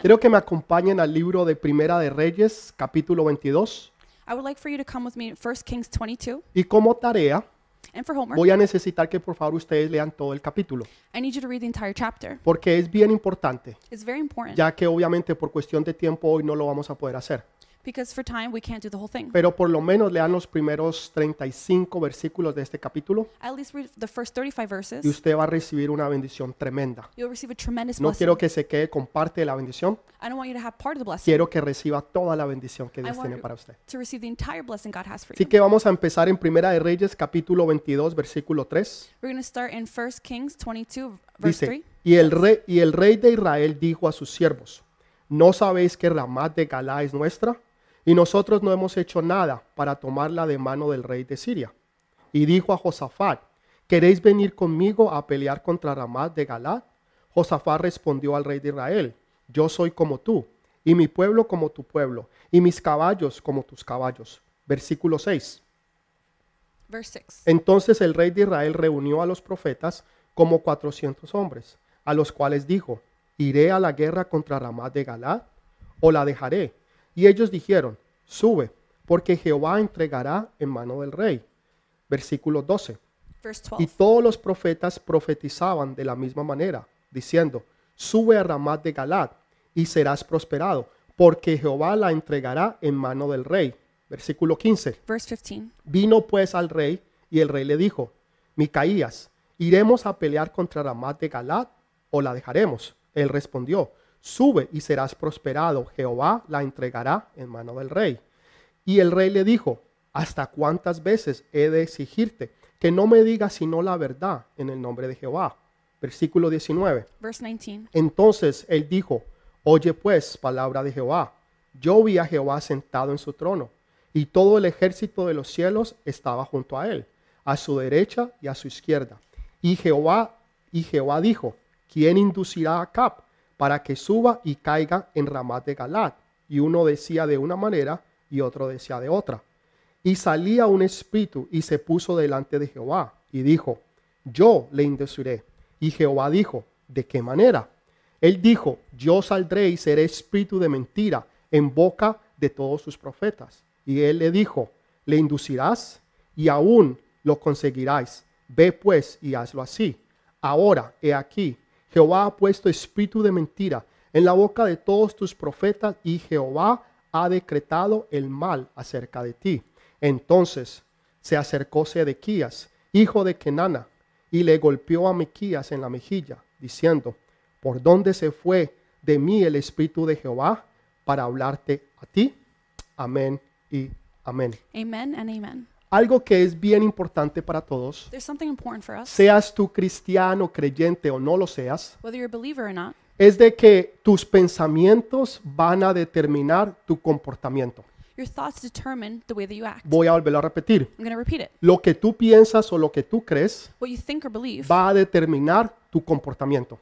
Quiero que me acompañen al libro de Primera de Reyes, capítulo 22. I would like for you to come with me to 1 Kings 22. Y como tarea, And for homework, voy a necesitar que por favor ustedes lean todo el capítulo, I need you to read the entire chapter. porque es bien importante, It's very important ya que obviamente por cuestión de tiempo hoy no lo vamos a poder hacer. Because for time we can't do the whole thing. Pero por lo menos lean los primeros 35 versículos de este capítulo At least read the first 35 y verses. usted va a recibir una bendición tremenda. You'll receive a tremendous No blessing. quiero que se quede con parte de la bendición, I don't want you to have part of the blessing. quiero que reciba toda la bendición que I Dios want tiene you para usted. to receive the entire blessing God has for Así you. que vamos a empezar en Primera de Reyes, capítulo 22, versículo 3. We're going to start in 1 Kings 22, verse Dice, 3. y el, rey, y el rey de Israel dijo a sus siervos, ¿no sabéis que de Galá es nuestra? Y nosotros no hemos hecho nada para tomarla de mano del rey de Siria. Y dijo a Josafat, ¿queréis venir conmigo a pelear contra Ramat de Galá? Josafat respondió al rey de Israel, yo soy como tú, y mi pueblo como tu pueblo, y mis caballos como tus caballos. Versículo 6. Verse 6. Entonces el rey de Israel reunió a los profetas como cuatrocientos hombres, a los cuales dijo, ¿iré a la guerra contra Ramat de Galad o la dejaré? Y ellos dijeron, sube, porque Jehová entregará en mano del rey. Versículo 12. Verse Y 12. todos los profetas profetizaban de la misma manera, diciendo, sube a Ramat de Galad y serás prosperado, porque Jehová la entregará en mano del rey. Versículo 15. Verse 15. Vino pues al rey y el rey le dijo, Micaías, ¿iremos a pelear contra Ramat de Galad o la dejaremos? Él respondió, sube y serás prosperado, Jehová la entregará en mano del rey. Y el rey le dijo, ¿hasta cuántas veces he de exigirte que no me digas sino la verdad en el nombre de Jehová? Versículo 19. Verse 19. Entonces él dijo, Oye pues, palabra de Jehová. Yo vi a Jehová sentado en su trono, y todo el ejército de los cielos estaba junto a él, a su derecha y a su izquierda. Y Jehová, y Jehová dijo, ¿quién inducirá a Acab para que suba y caiga en Ramat de Galad? Y uno decía de una manera y otro decía de otra. Y salía un espíritu y se puso delante de Jehová y dijo, yo le induciré. Y Jehová dijo, ¿de qué manera? Él dijo, yo saldré y seré espíritu de mentira en boca de todos sus profetas. Y él le dijo, le inducirás y aún lo conseguirás. Ve pues y hazlo así. Ahora, he aquí, Jehová ha puesto espíritu de mentira en la boca de todos tus profetas y Jehová ha decretado el mal acerca de ti. Entonces se acercó Sedequías, hijo de Kenana, y le golpeó a Mequías en la mejilla, diciendo, ¿por dónde se fue de mí el espíritu de Jehová para hablarte a ti? Amén y amén. Amen and amen. Algo que es bien importante para todos, seas tú cristiano, creyente o no lo seas, es de que tus pensamientos van a determinar tu comportamiento. Voy a volverlo a repetir. Lo que tú piensas o lo que tú crees What you think or believe va a determinar tu comportamiento.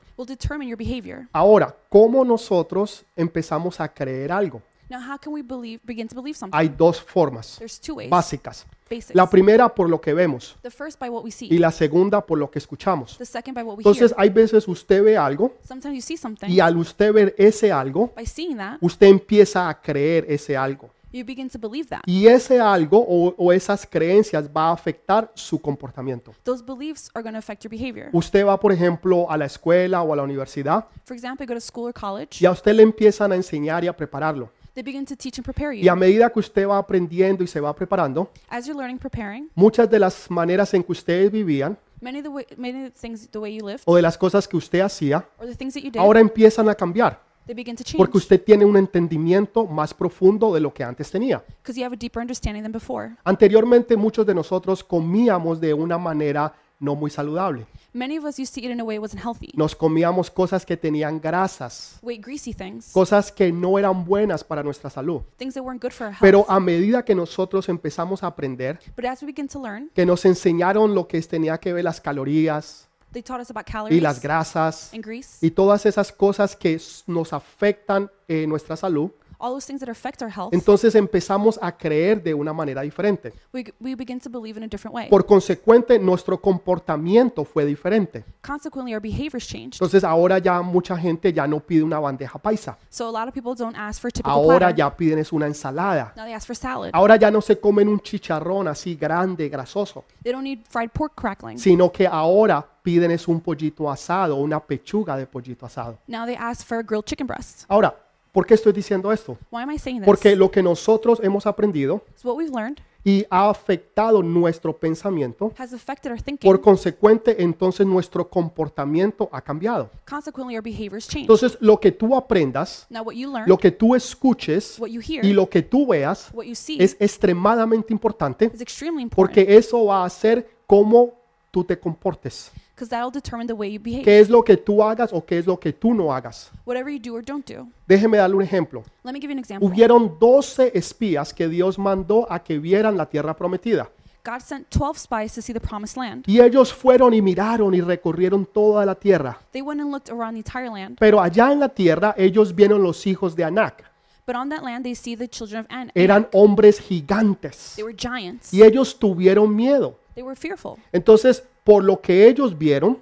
Ahora, ¿cómo nosotros empezamos a creer algo? Now, how can we believe, begin to believe something? Hay dos formas There's two ways. básicas. Basics. La primera por lo que vemos The first by what we y see. la segunda por lo que escuchamos. The second by what we Entonces, hear. hay veces usted ve algo Sometimes you see something. y al usted ver ese algo, By seeing that, usted empieza a creer ese algo. you begin to believe that. Y ese algo o, o esas creencias va a afectar su comportamiento. Those beliefs are going to affect your behavior. Usted va, por ejemplo, a la escuela o a la universidad For example, you go to school or college, y a usted le empiezan a enseñar y a prepararlo. They begin to teach and prepare Y a you. medida que usted va aprendiendo y se va preparando, As you're learning, preparing, muchas de las maneras en que ustedes vivían many of the, way, many of the things, the way you lived, o de las cosas que usted hacía, or the things that you did, ahora empiezan a cambiar they begin to change. porque usted tiene un entendimiento más profundo de lo que antes tenía. Because you have a deeper understanding than before. Anteriormente muchos de nosotros comíamos de una manera no muy saludable. Many of us used to eat in a way that wasn't healthy. Nos comíamos cosas que tenían grasas, We ate greasy things, cosas que no eran buenas para nuestra salud. things that weren't good for our health. Pero a medida que nosotros empezamos a aprender, but as we begin to learn, que nos enseñaron lo que tenía que ver las calorías they taught us about y calories las grasas and grease, y todas esas cosas que s- nos afectan eh, nuestra salud, all those things that affect our health, Entonces empezamos a creer de una manera diferente. we, we begin to believe in a different way. Por consecuente, nuestro comportamiento fue diferente. Consequently, our behaviors changed. Entonces ahora ya mucha gente ya no pide una bandeja paisa. So a lot of people don't ask for typical Ahora platter. ya piden es una ensalada. Now they ask for salad. Ahora ya no se comen un chicharrón así grande, grasoso, They don't need fried pork crackling. sino que ahora piden es un pollito asado, una pechuga de pollito asado. Now they ask for a grilled chicken breast. Ahora, ¿por qué estoy diciendo esto? Why am I saying this? Porque lo que nosotros hemos aprendido It's what we've learned y ha afectado nuestro pensamiento, has affected our thinking. por consecuente, entonces nuestro comportamiento ha cambiado. Consequently, our behaviors change. Entonces, lo que tú aprendas, Now, what you learn, lo que tú escuches what you hear, y lo que tú veas what you see es extremadamente importante is extremely important porque eso va a ser cómo tú te comportes. Because that'll determine the way you behave. ¿Qué es lo que tú hagas o qué es lo que tú no hagas? Whatever you do or don't do. Déjeme darle un ejemplo. Let me give you an example. Hubieron 12 espías que Dios mandó a que vieran la tierra prometida. God sent 12 spies to see the promised land. Y ellos fueron y miraron y recorrieron toda la tierra. They went and looked around the entire land, Pero allá en la tierra ellos vieron los hijos de Anac. but on that land they see the children of An. Eran hombres gigantes. They were giants. Y ellos tuvieron miedo. They were fearful Entonces, por lo que ellos vieron,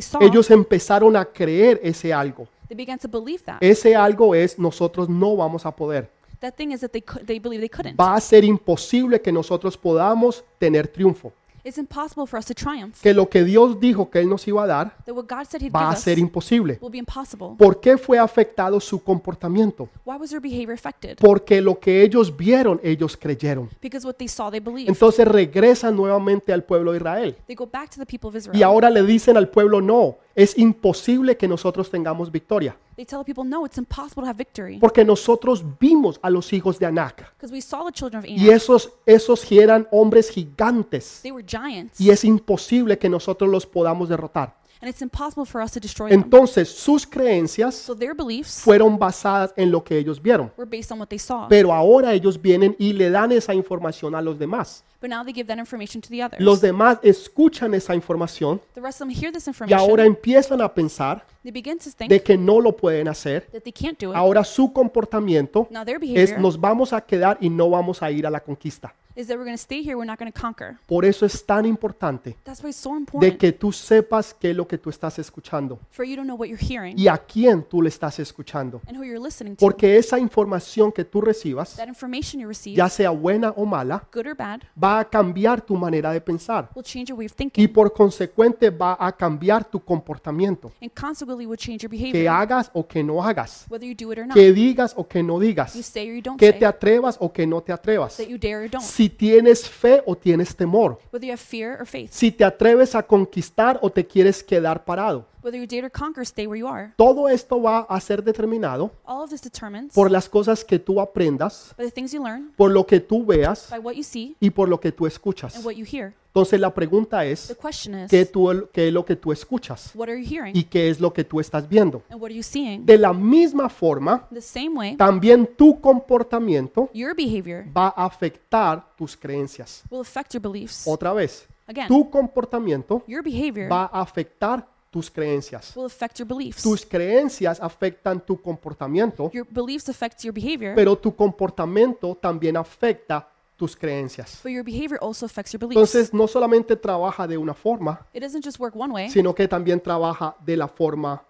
saw. ellos empezaron a creer ese algo. They began to believe that. Ese algo es nosotros no vamos a poder. That thing is that they could, they believe they couldn't. Va a ser imposible que nosotros podamos tener triunfo. It's impossible for us to triumph. Que lo que Dios dijo que Él nos iba a dar That what God said He'd va give a us ser imposible. will be impossible. ¿Por qué fue afectado su comportamiento? Why was their behavior affected? Porque lo que ellos vieron, ellos creyeron. Because what they saw, they believed. Entonces regresan nuevamente al pueblo de Israel. They go back to the people of Y Israel. ahora le dicen al pueblo, no, es imposible que nosotros tengamos victoria. They tell the people, no, it's impossible to have victory. Porque nosotros vimos a los hijos de Anac. Because we saw the children of Y Anak. esos, esos eran hombres gigantes. They were giants. Y es imposible que nosotros los podamos derrotar. And it's impossible for us to destroy them. Entonces sus creencias So their beliefs fueron basadas en lo que ellos vieron. were based on what they saw. Pero ahora ellos vienen y le dan esa información a los demás. But now they give that information to the others. Los demás escuchan esa información The rest of them hear this y information. ahora empiezan a pensar They begin to think de que no lo pueden hacer. that they can't do it. Ahora su comportamiento Now their es behavior nos vamos a quedar y no vamos a ir a la conquista. is that we're going to stay here, we're not going to conquer. Por eso es tan importante That's why it's so de important que tú sepas qué es lo que tú estás escuchando for you to know what you're hearing y a quién tú le estás escuchando. and who you're listening to. Porque esa información que tú recibas, That information you receive, ya sea buena o mala, good or bad, va a cambiar tu manera de pensar will change your way of y por consecuente va a cambiar tu comportamiento, and consequently will change your que behavior, hagas o que no hagas, whether you do it or not. que digas o que no You digas, say or you don't que say, te atrevas o que no te atrevas, that you dare or don't, si tienes fe o tienes temor, whether you have fear or faith, si te atreves a conquistar o te quieres quedar parado. Whether you dare to conquer, stay where you are. Todo esto va a ser determinado All of this determines por las cosas que tú aprendas, by the things you learn, por lo que tú veas by what you see, y por lo que tú escuchas. and what you hear. Entonces la pregunta The es, question is, ¿qué, tú- qué es lo que tú escuchas? what are you hearing ¿Y qué es lo que tú estás viendo? and what are you seeing? De la misma forma, The same way, también tu comportamiento your behavior va a afectar tus creencias. will affect your beliefs. Otra vez, Again, tu comportamiento your behavior va a afectar tus creencias. will affect your beliefs. Tus creencias afectan tu comportamiento, Your beliefs affect your behavior, pero tu comportamiento también afecta tus creencias. but your behavior also affects your beliefs. Entonces, no solamente trabaja de una forma, It doesn't just work one way, sino que también trabaja de la forma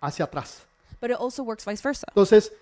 hacia atrás. but it also works vice versa. Entonces,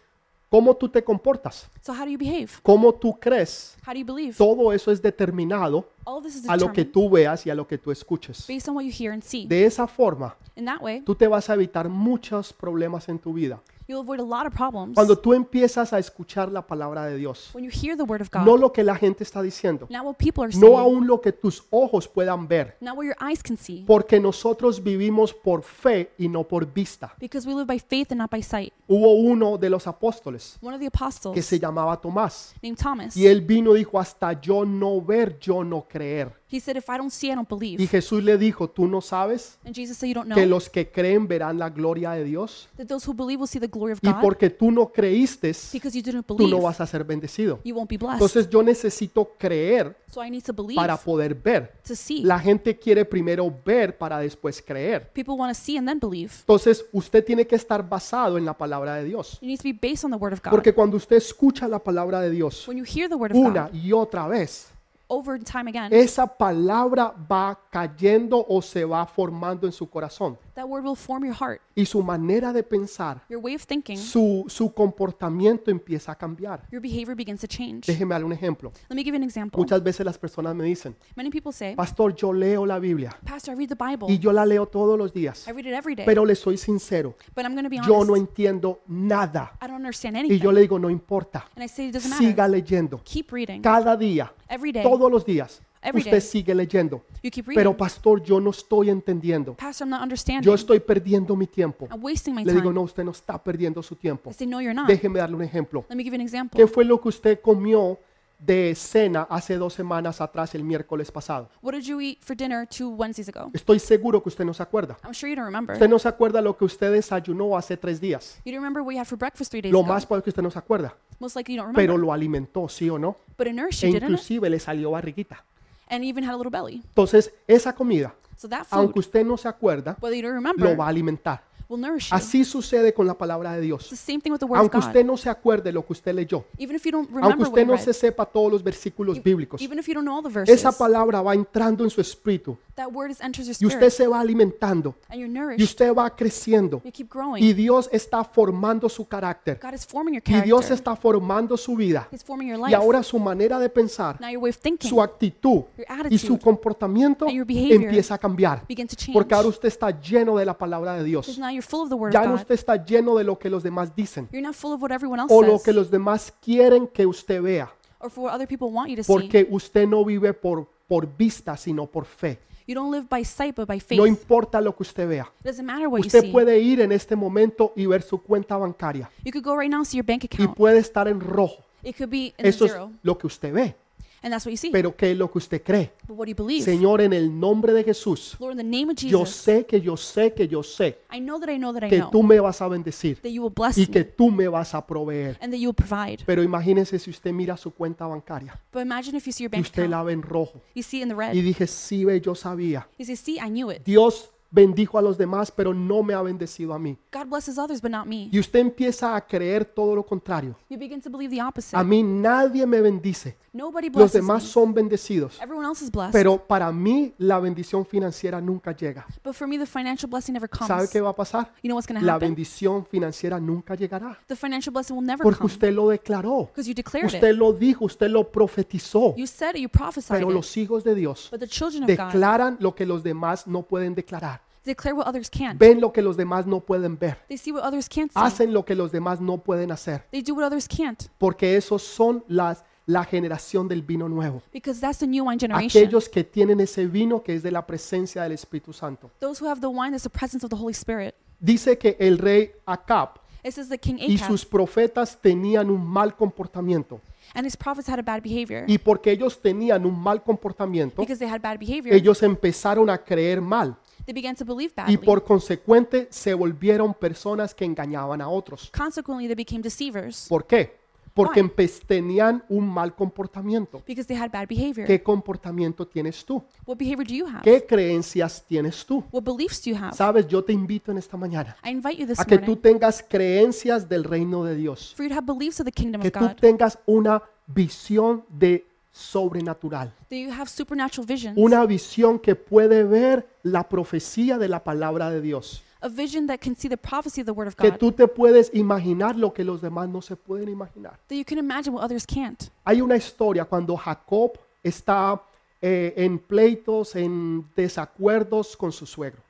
¿cómo tú te comportas? So how do you behave? ¿Cómo tú crees? How do you believe? Todo eso es determinado All of this is a lo que tú veas y a lo que tú escuches. based on what you hear and see. De esa forma, In that way, tú te vas a evitar muchos problemas en tu vida. You'll avoid a lot of problems Cuando tú empiezas a escuchar la palabra de Dios, when you hear the word of God. no lo que la gente está diciendo, Not what people are no saying, aún lo que tus ojos puedan ver, not what your eyes can see, porque nosotros vivimos por fe y no por vista. because we live by faith and not by sight. Hubo uno de los apóstoles One of the que apostles, se llamaba Tomás named Thomas, y él vino y dijo, hasta yo no ver, yo no creer. He said, If I don't see, I don't Y believe. Jesús le dijo, ¿tú no sabes And Jesus said, You don't que know los que creen verán la gloria de Dios? that those who believe will see the glory of Y God, porque tú no creíste, because you didn't tú believe, no vas a ser bendecido. you won't be blessed. Entonces yo necesito creer So I need to believe para poder ver. to see. La gente quiere primero ver para después creer. People want to see and then believe. Entonces usted tiene que estar basado en la palabra de Dios. It needs to be based on the word of God. Porque cuando usted escucha la palabra de Dios when you hear the word of una God y otra vez, over time again, esa palabra va cayendo o se va formando en su corazón. that word will form your heart. Y su manera de pensar, Your way of thinking, su, su comportamiento empieza a cambiar. your behavior begins to change. Déjeme dar un ejemplo. Let me give you an example. Muchas veces las personas me dicen, Many people say, Pastor, yo leo la Biblia Pastor, I read the Bible. y yo la leo todos los días. I read it every day. Pero le soy sincero, but I'm going to be yo honest. no entiendo nada. I don't understand Y anything. yo le digo, no importa, and I say it doesn't matter. siga leyendo. Keep reading. Cada día, Every day. todos los días, Every usted day. sigue leyendo. You keep reading. Pero pastor, yo no estoy entendiendo. Pastor, I'm not understanding. Yo estoy perdiendo mi tiempo. I'm wasting my Le time. digo, no, usted no está perdiendo su tiempo. I say, no, you're not. Déjeme darle un ejemplo. Let me give you an example. ¿Qué fue lo que usted comió de cena hace dos semanas atrás, el miércoles pasado? What did you eat for dinner two Wednesdays ago? Estoy seguro que usted no se acuerda. I'm sure you don't remember. Usted no se acuerda lo que usted desayunó hace tres días. You don't remember what you had for breakfast three days Lo ago. más probable que usted no se acuerda. Most likely you don't remember. Pero lo alimentó, ¿sí o no? but it nourished E you, didn't it? inclusive le salió barriguita. And you even had a little belly. Entonces, esa comida, So that food, aunque usted no se acuerda, whether you don't lo va a alimentar. Will nourish you. Así sucede con la palabra de It's Dios. the same thing with the word Aunque of God. usted no se acuerde lo que usted leyó, even if you don't aunque what usted you no read, se sepa todos los versículos bíblicos, even if you don't know all the verses, esa palabra va entrando en su espíritu that word is enters your y spirit, usted se va alimentando and you're y nourished. usted va creciendo You keep growing. y Dios está formando su carácter God is forming your y Dios está formando su vida He's forming your y ahora su manera de pensar, now your way of thinking su actitud Your y su comportamiento and your behavior empieza a cambiar begin to change. porque ahora usted está lleno de la palabra de Because Dios. now you're full of the word Ya of no God. usted está lleno de lo que los demás dicen You're not full of what everyone else o lo says que los demás quieren que usted vea or for what other people want you to see. porque usted no vive por, por vista sino por fe. You don't live by sight but by faith. No importa lo que usted vea. doesn't matter what you Usted see. puede ir en este momento y ver su cuenta bancaria you could go right now and see your bank y account. puede estar en rojo. It could be in Eso es zero. lo que usted ve. And that's what you see. Pero ¿qué es lo que usted cree? but what do you believe? Señor, en el nombre de Jesús, Lord, in the name of yo Jesus, sé que yo sé que yo sé I know that I know that I que know tú me vas a bendecir that you will bless y que me tú me vas a proveer. and that you will provide. Pero imagínese si usted mira su cuenta bancaria But imagine if you see your y bank usted account, la ve en rojo you see it in the red. y dije, sí, ve, yo sabía. You say, see, I knew it. Dios bendijo a los demás, pero no me ha bendecido a mí. God blesses others, but not me. Y usted empieza a creer todo lo contrario. You begin to believe the opposite. A mí nadie me bendice. Nobody Los blesses demás me. son bendecidos. Everyone else is blessed. Pero para mí la bendición financiera nunca llega. but for me, the financial blessing never comes. ¿Sabe qué va a pasar? You know what's going to La happen? bendición financiera nunca llegará. The financial blessing will never Porque come usted lo declaró. because you declared Usted it. lo dijo, usted lo profetizó. You said it, you prophesied Pero it. los hijos de Dios But the children of God declaran lo que los demás no pueden declarar. Declare what others can't. Ven lo que los demás no pueden ver. They see what others can't see. Hacen lo que los demás no pueden hacer. They do what others can't Porque esos son las la generación del vino nuevo. because that's the new wine generation. Aquellos que tienen ese vino que es de la presencia del Espíritu Santo. Those who have the wine that's the presence of the Holy Spirit. Dice que el rey Acab It says that King y sus profetas tenían un mal comportamiento. and his prophets had a bad behavior. Y porque ellos tenían un mal comportamiento, Because they had bad behavior, ellos empezaron a creer mal they began to believe y badly. por consecuente se volvieron personas que engañaban a otros. Consequently, they became deceivers ¿Por qué? Porque Why? empe- tenían un mal comportamiento. because they had bad behavior. ¿Qué comportamiento tienes tú? What behavior do you have? ¿Qué creencias tienes tú? What beliefs do you have? Sabes, yo te invito en esta mañana I invite you this a que tú morning tengas creencias del reino de Dios, for you to have beliefs of the kingdom que of tú God, tengas una visión de sobrenatural, that you have supernatural visions, una visión que puede ver la profecía de la palabra de Dios, a vision that can see the prophecy of the word of que God, tú te puedes imaginar lo que los demás no se pueden imaginar. that you can imagine what others can't. Hay una historia cuando Jacob está eh, en pleitos, en desacuerdos con su suegro.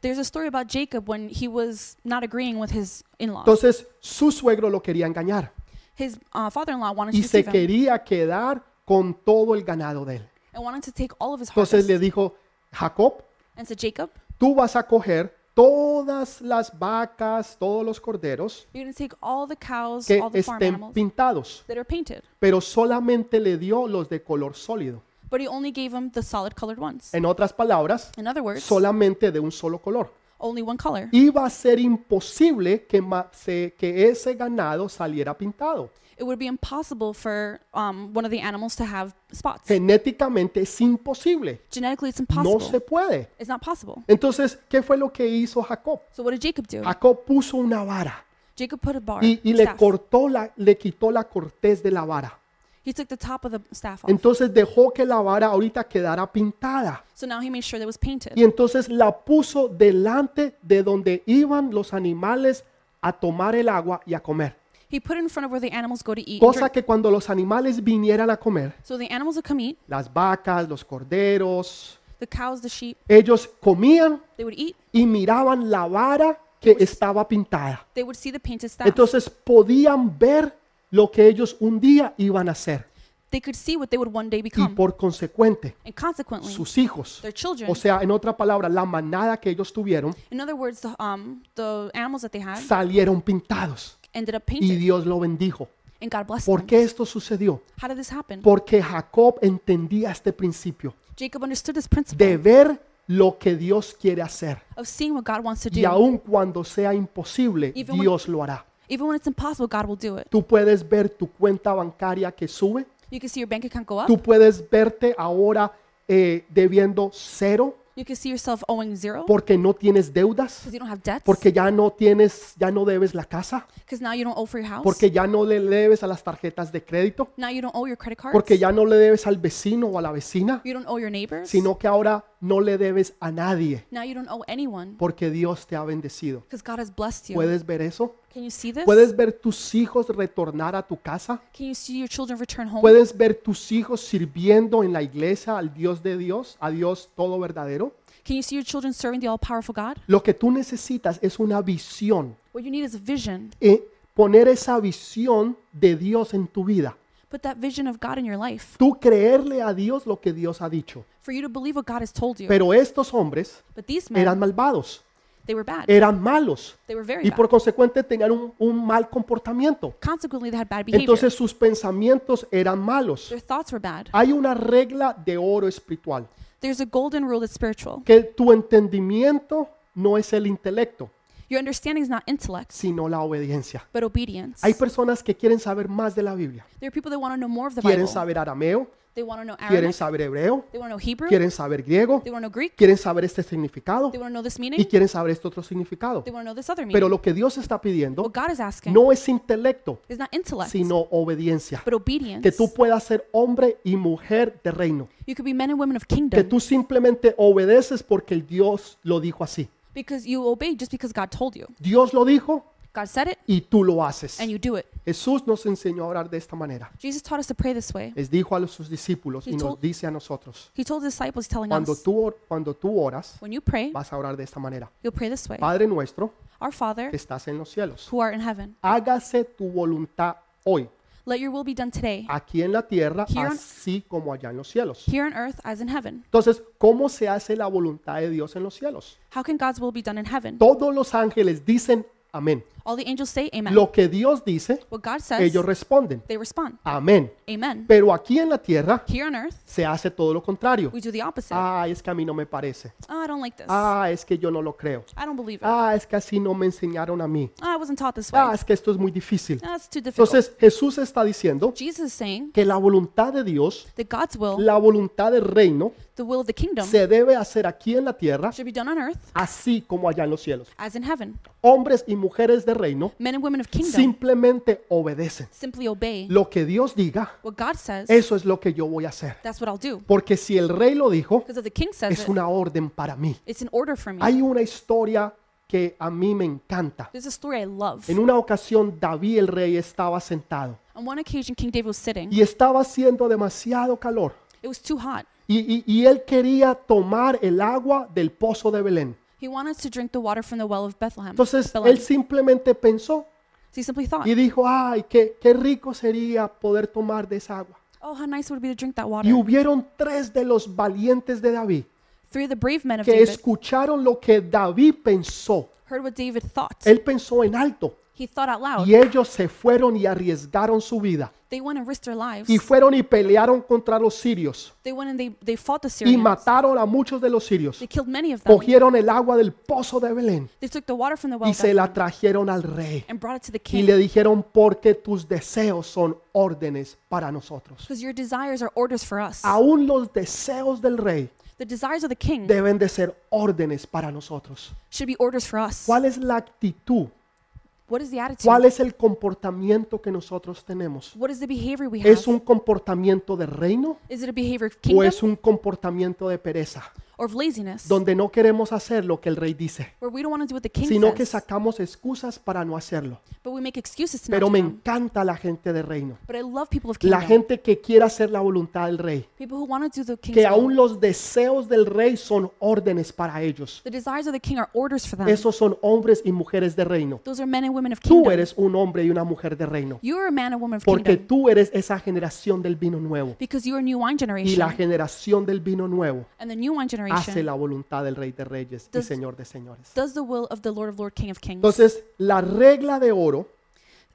There's a story about Jacob when he was not agreeing with his in-laws. Entonces su suegro lo quería engañar His uh, father-in-law wanted y to se deceive him quería quedar con todo el ganado de él. and wanted to take all of his Entonces harvest. le dijo, Jacob, And said, Jacob, tú vas a coger todas las vacas, todos los corderos you're going to take all the cows, que all the farm estén animals pintados, that are painted. pero solamente le dio los de color sólido. But he only gave him the solid colored ones. En otras palabras, In other words, solamente de un solo color. only one color. iba a ser imposible que, ma- se- que ese ganado saliera pintado. It would be impossible for um, one of the animals to have spots. Genéticamente es imposible. Genetically, it's No impossible. se puede. It's not possible. Entonces, ¿qué fue lo que hizo Jacob? So what did Jacob do? Jacob puso una vara Jacob put a bar. y, y le staff. cortó la, le quitó la cortez de la vara. He took the top of the staff off. Entonces dejó que la vara ahorita quedara pintada. So now he made sure that it was painted. Y entonces la puso delante de donde iban los animales a tomar el agua y a comer. He put in front of where the animals go to eat. and Cosa drink. que cuando los animales vinieran a comer, So the animals would come eat, las vacas, los corderos, the cows, the sheep, ellos comían they would eat. y miraban la vara que estaba pintada. They would see the painted staff. Entonces podían ver lo que ellos un día iban a hacer they could see what they would one day y become. por consecuente and consequently, sus hijos, their children, o sea, en otra palabra, la manada que ellos tuvieron, in other words, the, um, the animals that they had salieron pintados ended up y painted. Dios lo bendijo. and God blessed ¿Por them. qué esto sucedió? How did this happen? Porque Jacob entendía este principio Jacob understood this principle de ver lo que Dios quiere hacer of seeing what God wants to y do. aun cuando sea imposible, Even when- Dios lo hará. Even when it's impossible, God will do it. Tú puedes ver tu cuenta bancaria que sube, You can see your bank account go up. tú puedes verte ahora eh, debiendo cero You can see yourself owing zero porque no tienes deudas, because you don't have debts. porque ya no tienes, ya no debes la casa, Because now you don't owe for your house. porque ya no le debes a las tarjetas de crédito, now you don't owe your credit cards. porque ya no le debes al vecino o a la vecina, you don't owe your neighbors. sino que ahora no le debes a nadie, now you don't owe anyone porque Dios te ha bendecido. because God has blessed you. ¿Puedes ver eso? Can you see this? ¿Puedes ver tus hijos retornar a tu casa? Can you see your children return home? ¿Puedes ver tus hijos sirviendo en la iglesia al Dios de Dios, a Dios todo verdadero? Can you see your children serving the all-powerful God? Lo que tú necesitas es una visión, What you need is a vision. eh, poner esa visión de Dios en tu vida. Put that vision of God in your life. Tú creerle a Dios lo que Dios ha dicho. For you to believe what God has told you. Pero estos hombres but these men, eran malvados, they were bad. eran malos they were very y bad. por consecuente tenían un, un mal comportamiento. Consequently, they had bad behavior. Entonces sus pensamientos eran malos. Their thoughts were bad. Hay una regla de oro espiritual, There's a golden rule that's spiritual. que tu entendimiento no es el intelecto, Your understanding is not intellect, sino la obediencia. but obedience. Hay personas que quieren saber más de la Biblia. There are people that want to know more of the Quieren Bible. saber arameo, They want to know quieren Arabic. saber hebreo, They want to know Hebrew. quieren saber griego, They want to know Greek. quieren saber este significado They want to know this y meaning. quieren saber este otro significado. They want to know this other Pero meaning. lo que Dios está pidiendo What God is asking no es intelecto, is not intellect, sino obediencia. but obedience. Que tú puedas ser hombre y mujer de reino. You could be men and women of Que kingdom tú simplemente obedeces porque el Dios lo dijo así. Because you obey just because God told you. Dios lo dijo God said it, y tú lo haces. and you do it. Jesús nos enseñó a orar de esta manera. Jesus taught us to pray this way. Les dijo a sus discípulos y He nos told- dice a nosotros. He told his disciples, telling Cuando us, tú, or- cuando tú oras, when you pray, vas a orar de esta manera. you'll pray this way. Padre nuestro Our Father, que estás en los cielos, who art in heaven, hágase tu voluntad hoy, let your will be done today, aquí en la tierra, Here on- así como allá en los cielos. here on earth as in heaven. Entonces, ¿cómo se hace la voluntad de Dios en los cielos? How can God's will be done in heaven? Todos los ángeles dicen amén. All the angels say amen. Lo que Dios dice, What God says, ellos responden they respond. amén. Amen. Pero aquí en la tierra Here on earth, se hace todo lo contrario. we do the opposite. Ah, es que a mí no me parece. Oh, I don't like this. Ah, es que yo no lo creo. I don't believe it. Ah, es que así no me enseñaron a mí. Oh, I wasn't taught this Ah, way. es que esto es muy difícil. That's too difficult. Entonces Jesús está diciendo Jesus is saying que la voluntad de Dios, that God's will, la voluntad del reino, the will of the kingdom, se debe hacer aquí en la tierra, should be done on earth así como allá en los cielos. as in heaven. Hombres y mujeres de reino Men and women of kingdom simplemente obedecen. simply obey Lo que Dios diga, what God says. eso es lo que yo voy a hacer. That's what I'll do. Porque si el rey lo dijo, Because if the king says es it, una orden para mí. it's an order for me. Hay una historia que a mí me encanta. There's a story I love. En una ocasión David el rey estaba sentado On one occasion, King David was sitting. y estaba haciendo demasiado calor. It was too hot. Y, y- y él quería tomar el agua del pozo de Belén. He wanted to drink the water from the well of Bethlehem. Entonces Bethlehem. él simplemente pensó So he simply thought, y dijo, ay, qué, qué rico sería poder tomar de esa agua. oh, how nice it would be to drink that Y water. hubieron tres de los valientes de David Three of the brave men of que David escucharon lo que David pensó. heard what David thought. Él pensó en alto. He thought out loud. Y ellos se fueron y arriesgaron su vida. They went and risked their lives. Y fueron y pelearon contra los sirios. They went and they, they fought the Y Syrians. mataron a muchos de los sirios. They killed many of them. Cogieron el agua del pozo de Belén They took the water from the well y se la trajeron al rey. and brought it to the Y king. le dijeron, porque tus deseos son órdenes para nosotros. Because your desires are orders for us. Aún los deseos del rey The desires of the king deben de ser órdenes para nosotros. should be orders for us. ¿Cuál es la actitud? What is the attitude? ¿Cuál es el comportamiento que nosotros tenemos? What is the behavior we have? ¿Es un comportamiento de reino Is it a behavior of o kingdom es un comportamiento de pereza? Or of laziness? Donde no queremos hacer lo que el rey dice, Where we don't want to do what the king sino que says, sacamos excusas para no hacerlo. but we make excuses to not Pero do me them. encanta la gente de reino. But I love people of La kingdom. gente que quiere hacer la voluntad del rey. people who want to do the king's Que will. aún los deseos del rey son órdenes para ellos. The desires of the king are orders for them. Esos son hombres y mujeres de reino. Those are men and women of Tú kingdom. eres un hombre y una mujer de reino. you are a man and woman of Porque kingdom tú eres esa generación del vino nuevo. because you are new wine Y generation. la generación del vino nuevo and the new wine hace generation la voluntad del rey de reyes y Does- señor de señores. does the will of the Lord of Lord, King of Kings. Entonces, la regla de oro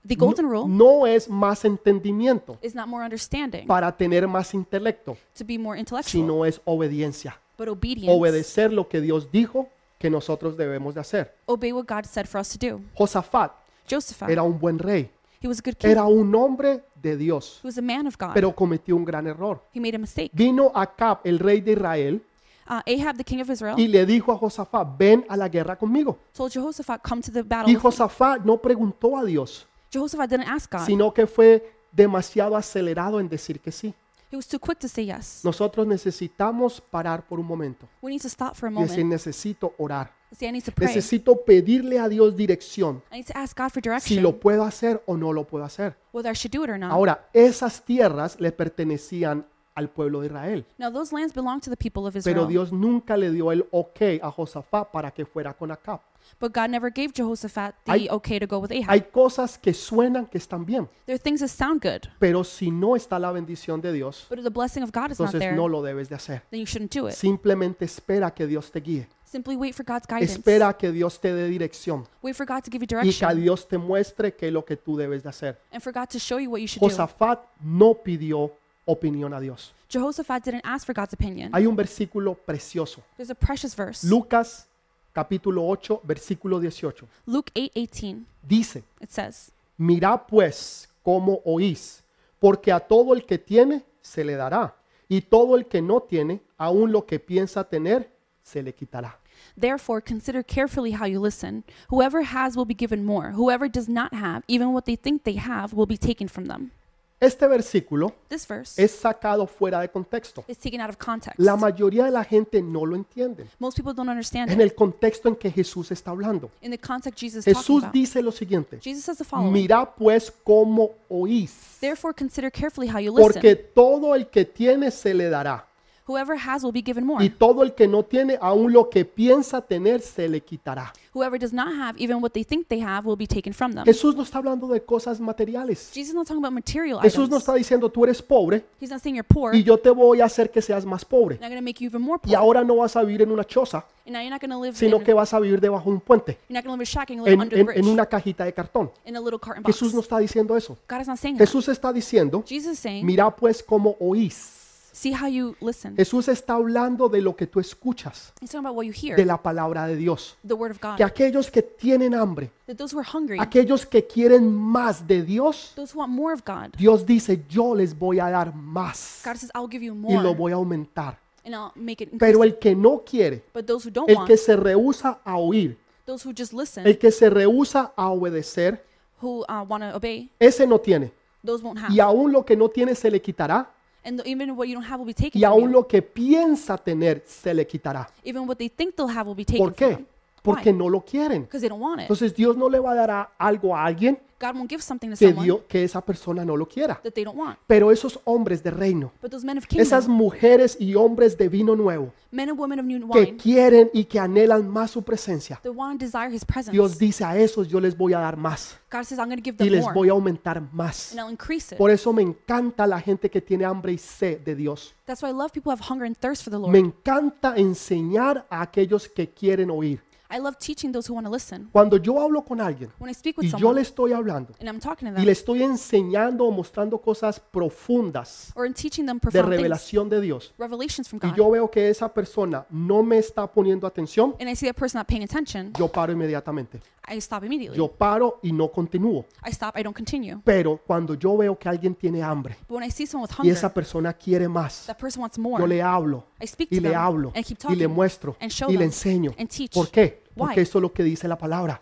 the golden rule no es más entendimiento is not more understanding para tener más intelecto, to be more intellectual, sino es obediencia. but obedience. Obedecer lo que Dios dijo que nosotros debemos de hacer. Obey what God said for us to do. Josafat Joseph, era un buen rey, he was a good king. era un hombre de Dios, he was a man of God. pero cometió un gran error. he made a mistake. Vino Acab, el rey de Israel, Uh, Ahab, the king of Israel, y le dijo a Josafat, ven a la guerra conmigo. told Jehoshaphat, "Come to the battle." Y with me." Josafat no preguntó a Dios, Jehoshaphat didn't ask God. sino que fue demasiado acelerado en decir que sí. He was too quick to say yes. Nosotros necesitamos parar por un momento We need to stop for a y decir, moment. necesito orar. Say, I need to pray. Necesito pedirle a Dios dirección, I need to ask God for si direction, lo puedo hacer o no lo puedo hacer. whether I should do it or not. Ahora, esas tierras le pertenecían al pueblo de Israel, Now those lands belong to the people of pero Israel, Dios nunca le dio el ok a Josafat para que fuera con Acab. but God never gave Jehoshaphat the Hay- okay to go with Ahab. Hay cosas que suenan que están bien, there are things that sound good, pero si no está la bendición de Dios, but if the blessing of God is not entonces there, no lo debes de hacer. then you shouldn't do it. Simplemente espera que Dios te guíe. Simply wait for God's guidance. Espera que Dios te dé dirección Wait for God to give you y que direction, Dios te muestre qué es lo que tú debes de hacer. and for God to show you what you should do. Josafat no pidió opinión a Dios. Jehoshaphat didn't ask for God's opinion. Hay un versículo precioso. There's a precious verse. Lucas capítulo 8, versículo 18. Luke 8:18. Dice, It says, mirad pues cómo oís, porque a todo el que tiene se le dará, y todo el que no tiene, aun lo que piensa tener, se le quitará. Therefore, consider carefully how you listen. Whoever has will be given more. Whoever does not have, even what they think they have, will be taken from them. Este versículo This verse es sacado fuera de contexto. is taken out of context. La mayoría de la gente no lo entiende. Most people don't understand En el contexto en que Jesús está hablando. In the context Jesus is talking Jesús dice lo siguiente, Jesus says the following. mirad pues cómo oís, Therefore, consider carefully how you porque todo el que tiene se le dará, Whoever has will be given y more. todo el que no tiene, aun lo que piensa tener, se le quitará. Whoever does not have, even what they think they have, will be taken from them. Jesús no está hablando de cosas materiales. Jesus is not talking about material Jesús no items. está diciendo tú eres pobre He's not saying you're poor. y yo te voy a hacer que seas más pobre. and I'm going to make you even more Y poor. ahora no vas a vivir en una choza, And now you're not going to live sino in, que vas a vivir debajo de un puente, you're not going to live shack and live en, under the en- bridge en una cajita de cartón. in a little carton box. Jesús no está diciendo eso. God is not saying that. Jesús está diciendo, Jesus is saying, mira pues cómo oís. See how you listen. Jesús está hablando de lo que tú escuchas, He's talking about what you hear, de la palabra de Dios. the word of God. Que aquellos que tienen hambre, That those who are hungry, aquellos que quieren más de Dios, those who want more of God, Dios dice, yo les voy a dar más God says, I'll give you y lo voy a aumentar. and I'll make it increase. Pero el que no quiere, But those who don't el want, que se rehúsa a oír, those who just listen, el que se rehúsa a obedecer, who uh, want to obey, ese no tiene. those won't have. Y aún lo que no tiene se le quitará. And even what you don't have will be taken Y from aún you. lo que piensa tener se le quitará. Even what they think they'll have will be taken ¿Por from qué? them. Porque Why? no lo quieren. Because they don't want it. Entonces Dios no le va a dar a- algo a alguien God won't give something to que, someone Dios- que esa persona no lo quiera. that they don't want. Pero esos hombres de reino, But those men of esas mujeres y hombres de vino nuevo, men and women of new que wine, quieren y que anhelan más su presencia, they want and desire his presence. Dios dice a esos yo les voy a dar más God says, I'm going to give y them les more voy a aumentar más. and I'll increase it. Por eso me encanta la gente que tiene hambre y sed de Dios. That's why I love people who have hunger and thirst for the Lord. Me encanta enseñar a aquellos que quieren oír. I love teaching those who want to listen. Cuando yo hablo con alguien When I speak with y yo someone le estoy hablando and I'm talking to y them le estoy enseñando o mostrando cosas profundas or in teaching them de profound things, revelación de Dios revelations from y God, yo veo que esa persona no me está poniendo atención, and I see that person not paying attention, yo paro inmediatamente. I stop immediately. Yo paro y no continúo. I stop, I don't continue. Pero cuando yo veo que alguien tiene hambre But when I see someone with y esa hunger, persona quiere más, that person wants yo le hablo I speak y to le them hablo and keep y le muestro and show y le them enseño. and teach. ¿Por qué? Porque eso es lo que dice la palabra.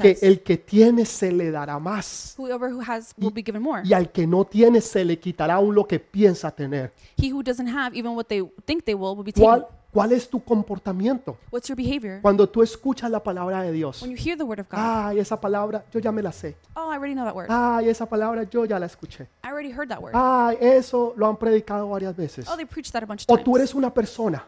Que el que tiene se le dará más more. y al que no tiene se le quitará aún lo que piensa tener. He who doesn't have, even what they think they will, will be ¿Cuál, taken. cuál es tu comportamiento? What's your behavior? Cuando tú escuchas la palabra de Dios. When you hear the word of God, Ay, esa palabra yo ya me la sé. oh, I already know that word. Ay, esa palabra yo ya la escuché. I already heard that word. Ay, eso lo han predicado varias veces. Oh, they preached that a bunch O of tú times. eres una persona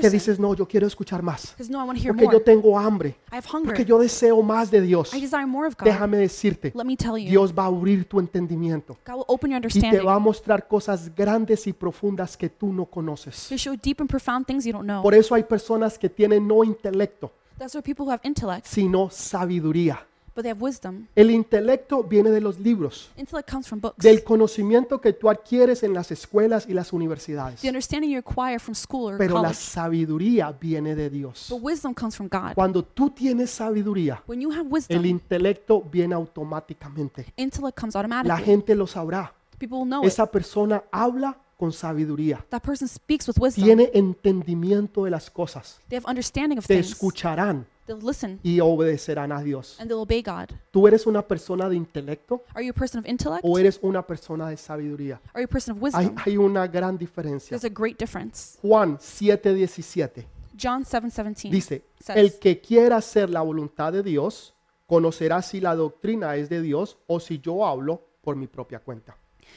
que dices, no, yo quiero escuchar más. because no, I want to hear Porque yo tengo hambre. I have hunger. Porque yo deseo más de Dios. I desire more of God. Déjame decirte, Let me tell you, Dios va a abrir tu entendimiento God will open your y te understanding va a mostrar cosas grandes y profundas que tú no conoces. to show deep and profound things you don't know. Por eso hay personas que tienen no intelecto, That's where people who have intellect, sino sabiduría. But they have wisdom. El intelecto viene de los libros, Intellect comes from books. del conocimiento que tú adquieres en las escuelas y las universidades. The understanding you acquire from school or Pero la college. sabiduría viene de Dios. But wisdom comes from God. Cuando tú tienes sabiduría, When you have el wisdom, intelecto viene automáticamente. intellect comes La automatically. gente lo sabrá. People will know it. Esa persona habla con sabiduría. That person speaks with wisdom. Tiene entendimiento de las cosas. They have understanding of Te things. escucharán They'll listen y obedecerán a Dios. and they'll obey God. ¿Tú eres una persona de intelecto Are you a person of intellect? o eres una persona de sabiduría? Are you a person of Hay, wisdom? hay una gran diferencia. There's a great difference. Juan 7:17 John 7:17 dice, says, el que quiera hacer la voluntad de Dios, conocerá si la doctrina es de Dios o si yo hablo por mi propia cuenta.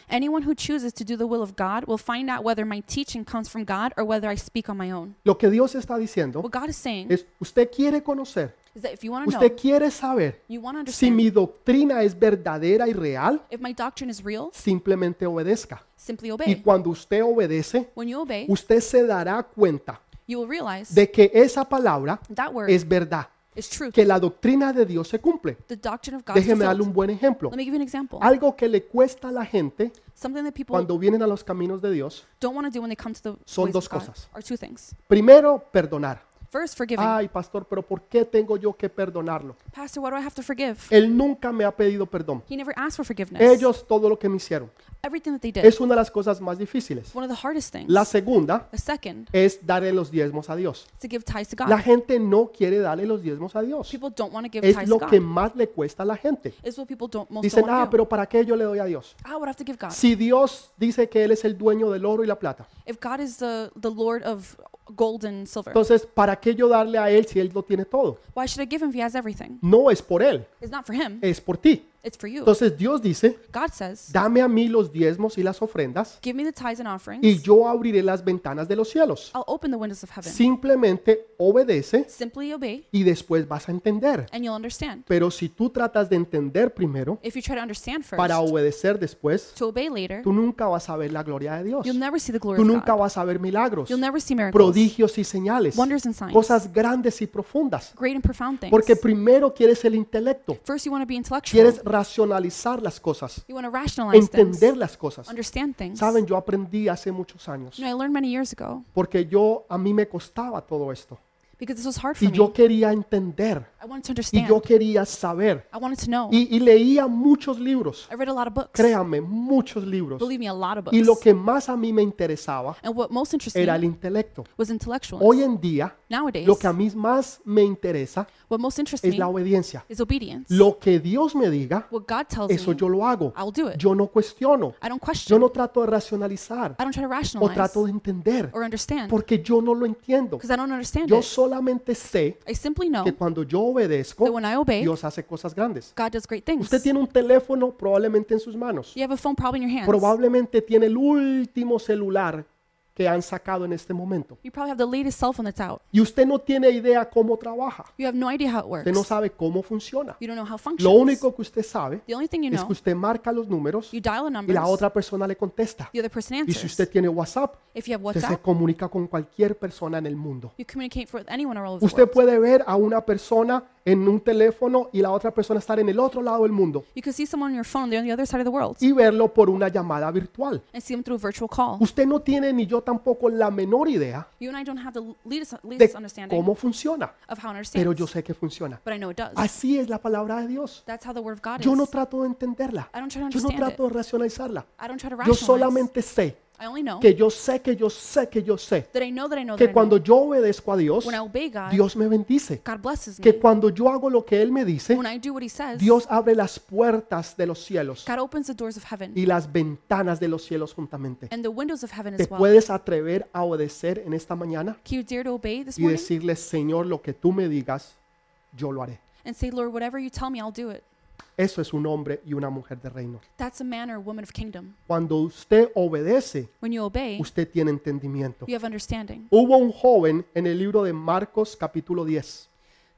Anyone who chooses to do the will of God will find out whether my teaching comes from God or whether I speak on my own. Lo que Dios está diciendo What God is saying es, usted quiere conocer, is that if you want to know, usted quiere saber you want to si understand, mi doctrina es verdadera y real, if my doctrine is real, simplemente obedezca. simply Y obey. cuando usted obedece, When you obey, usted se dará cuenta you will realize de que esa palabra that word es verdad, true. que la doctrina de Dios se cumple. The doctrine of God is Déjeme darle fulfilled. un buen ejemplo. Let me give you an example. Algo que le cuesta a la gente Something that people cuando vienen a los caminos de Dios, don't want to do when they come to the Son ways dos of God cosas. are two things. primero, perdonar. First, forgiving. Ay, pastor, pero ¿por qué tengo yo que perdonarlo? Pastor, why do I have to forgive? Él nunca me ha pedido perdón. He never asked for forgiveness. Ellos todo lo que me hicieron. Everything that they did. Es una de las cosas más difíciles. One of the hardest things. La segunda The second es darle los diezmos a Dios. is to give tithes to God. La gente no quiere darle los diezmos a Dios. People don't want to give Es tithes lo to que God. más le cuesta a la gente. It's what people don't most Dicen, don't ah, want to do. pero ¿para qué yo le doy a Dios? I would have to give God. Si Dios dice que Él es el dueño del oro y la plata, If God is the, the Lord of gold and silver, entonces, ¿para qué yo darle a Él si Él lo tiene todo? why should I give him if he has everything? No es por Él, It's not for him, es por ti. It's for you. Entonces Dios dice, God says, dame a mí los diezmos y las ofrendas Give me the tithes and offerings. y yo abriré las ventanas de los cielos. I'll open the windows of heaven. Simplemente obedece Simply obey y después vas a entender. and you'll understand. Pero si tú tratas de entender primero If you try to understand first, para obedecer después, to obey later, tú nunca vas a ver la gloria de Dios. you'll never see the glory Tú of nunca God. vas a ver milagros, You'll never see miracles, prodigios y señales, wonders and signs, cosas grandes y profundas. great and profound things. Porque primero quieres el intelecto, First, you want to be intellectual. quieres racionalizar las cosas, You want to rationalize things, entender las cosas. understand things. Saben, yo aprendí hace muchos años, You know, I learned many years ago porque yo a mí me costaba todo esto because this was hard for y yo me. quería entender I wanted to y understand. yo quería saber I wanted to know. y, y leía muchos libros, I read a lot of books. créanme, muchos libros. Believe me, a lot of books. Y lo que más a mí me interesaba and what most interested era me el intelecto. was intellectual. Hoy en día, Nowadays, lo que a mí más me interesa what most interests es me la obediencia. is obedience. Lo que Dios me diga, what God tells eso me, yo lo hago. I'll do it. Yo no cuestiono. I don't Yo question. no trato de racionalizar I don't try to o rationalize trato de entender or understand porque yo no lo entiendo. because I don't understand Yo it. Solamente sé I simply know que cuando yo obedezco, that when I obey, Dios hace cosas grandes. God does great things. Usted tiene un teléfono probablemente en sus manos. You have a phone probably in your hands. Probablemente tiene el último celular que han sacado en este momento. You probably have the latest cell phone that's out. Y usted no tiene idea cómo trabaja. You have no idea how it works. Usted no sabe cómo funciona. You don't know how it functions. Lo único que usted sabe the only thing you es que usted marca los números you dial the y la otra persona le contesta. the other person Y si usted tiene WhatsApp, if you have usted se comunica con cualquier persona en el mundo. you communicate with anyone the Usted world. puede ver a una persona en un teléfono y la otra persona estar en el otro lado del mundo You can see someone on your phone, they're on the other side of the world, y verlo por una llamada virtual. and see them through a virtual call. Usted no tiene ni yo tampoco la menor idea You and I don't have the least, de least understanding cómo funciona, of how it pero understands, yo sé que funciona. but I know it does. Así es la palabra de Dios. That's how the Word of God Yo no is. trato de entenderla. I don't try to Yo no understand trato it. de racionalizarla. I don't try to Yo rationalize. solamente sé I only know que yo sé que yo sé que yo sé that I know that I know that I que know. cuando yo obedezco a Dios, When I obey God, Dios me bendice. God blesses me. Que cuando yo hago lo que Él me dice, When I do what He says, Dios abre las puertas de los cielos God opens the doors of heaven y las ventanas de los cielos juntamente. and the windows of heaven ¿Te as well. puedes atrever a obedecer en esta mañana Can you dare to obey this y morning decirle, Señor, lo que tú me digas, yo lo haré? and say, Lord, whatever you tell me, I'll do it. Eso es un hombre y una mujer de reino. That's a man or a woman of kingdom. Cuando usted obedece, When you obey, usted tiene entendimiento. you have understanding. Hubo un joven en el libro de Marcos capítulo 10.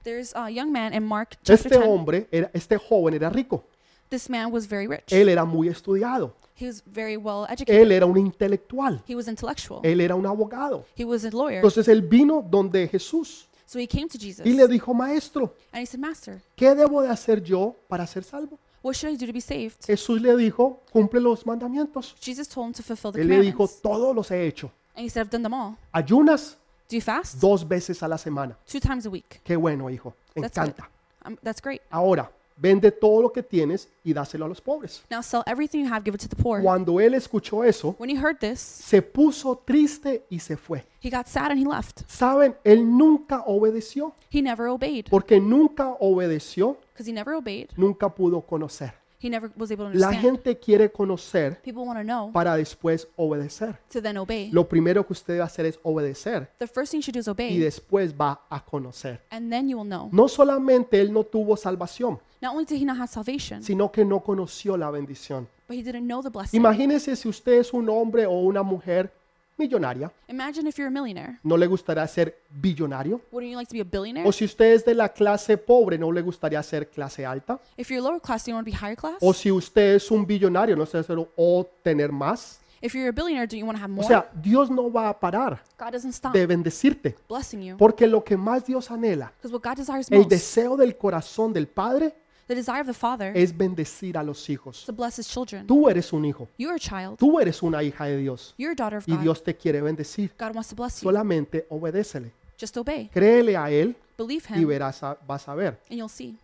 There's a young man in Mark chapter Este 10. hombre, era, este joven era rico. This man was very rich. Él era muy estudiado. He was very well educated. Él era un intelectual. He was intellectual. Él era un abogado. He was a lawyer. Entonces él vino donde Jesús So he came to Jesus y le dijo, maestro, and he said, Master, ¿qué debo de hacer yo para ser salvo? what should I do to be saved? Jesús le dijo, cumple los mandamientos. Jesus told him to fulfill the Él le dijo, commandments. todos los he hecho. And he said, I've done them all. Ayunas Do you fast? dos veces a la semana. Two times a week. Qué bueno, hijo. Me That's good. encanta. Um, that's great. Ahora, vende todo lo que tienes y dáselo a los pobres. Now sell everything you have, give it to the poor. Cuando él escuchó eso, When he heard this, se puso triste y se fue. he got sad and he left. Saben, él nunca obedeció. He never obeyed. Porque nunca obedeció, Because he never obeyed, nunca pudo conocer. He never was able to La understand. gente quiere conocer People want to know para después obedecer. to then obey. Lo primero que usted debe hacer es obedecer The first thing you should do is y obey, después va a conocer. and then you will know. No solamente él no tuvo salvación, Not only did he not have salvation, sino que no conoció la bendición. but he didn't know the blessing. Imagínese si usted es un hombre o una mujer millonaria, Imagine if you're a millionaire. ¿no le gustaría ser billonario? Wouldn't you like to be a billionaire? O si usted es de la clase pobre, ¿no le gustaría ser clase alta? If you're lower class, do you want to be higher class? O si usted es un billonario, ¿no sé hacerlo o tener más? If you're a billionaire, do you want to have O more? sea, Dios no va a parar God doesn't stop de bendecirte, blessing you. porque lo que más Dios anhela, Because what God desires el most, deseo del corazón del Padre the desire of the Father, es bendecir a los hijos. is to bless his children. Tú eres un hijo, You're a child. tú eres una hija de Dios You're a daughter of y God. Dios te quiere bendecir. God wants to bless you. Solamente obedécele. Just obey. Créele a Él Believe y him, verás, a- vas a ver. and you'll see.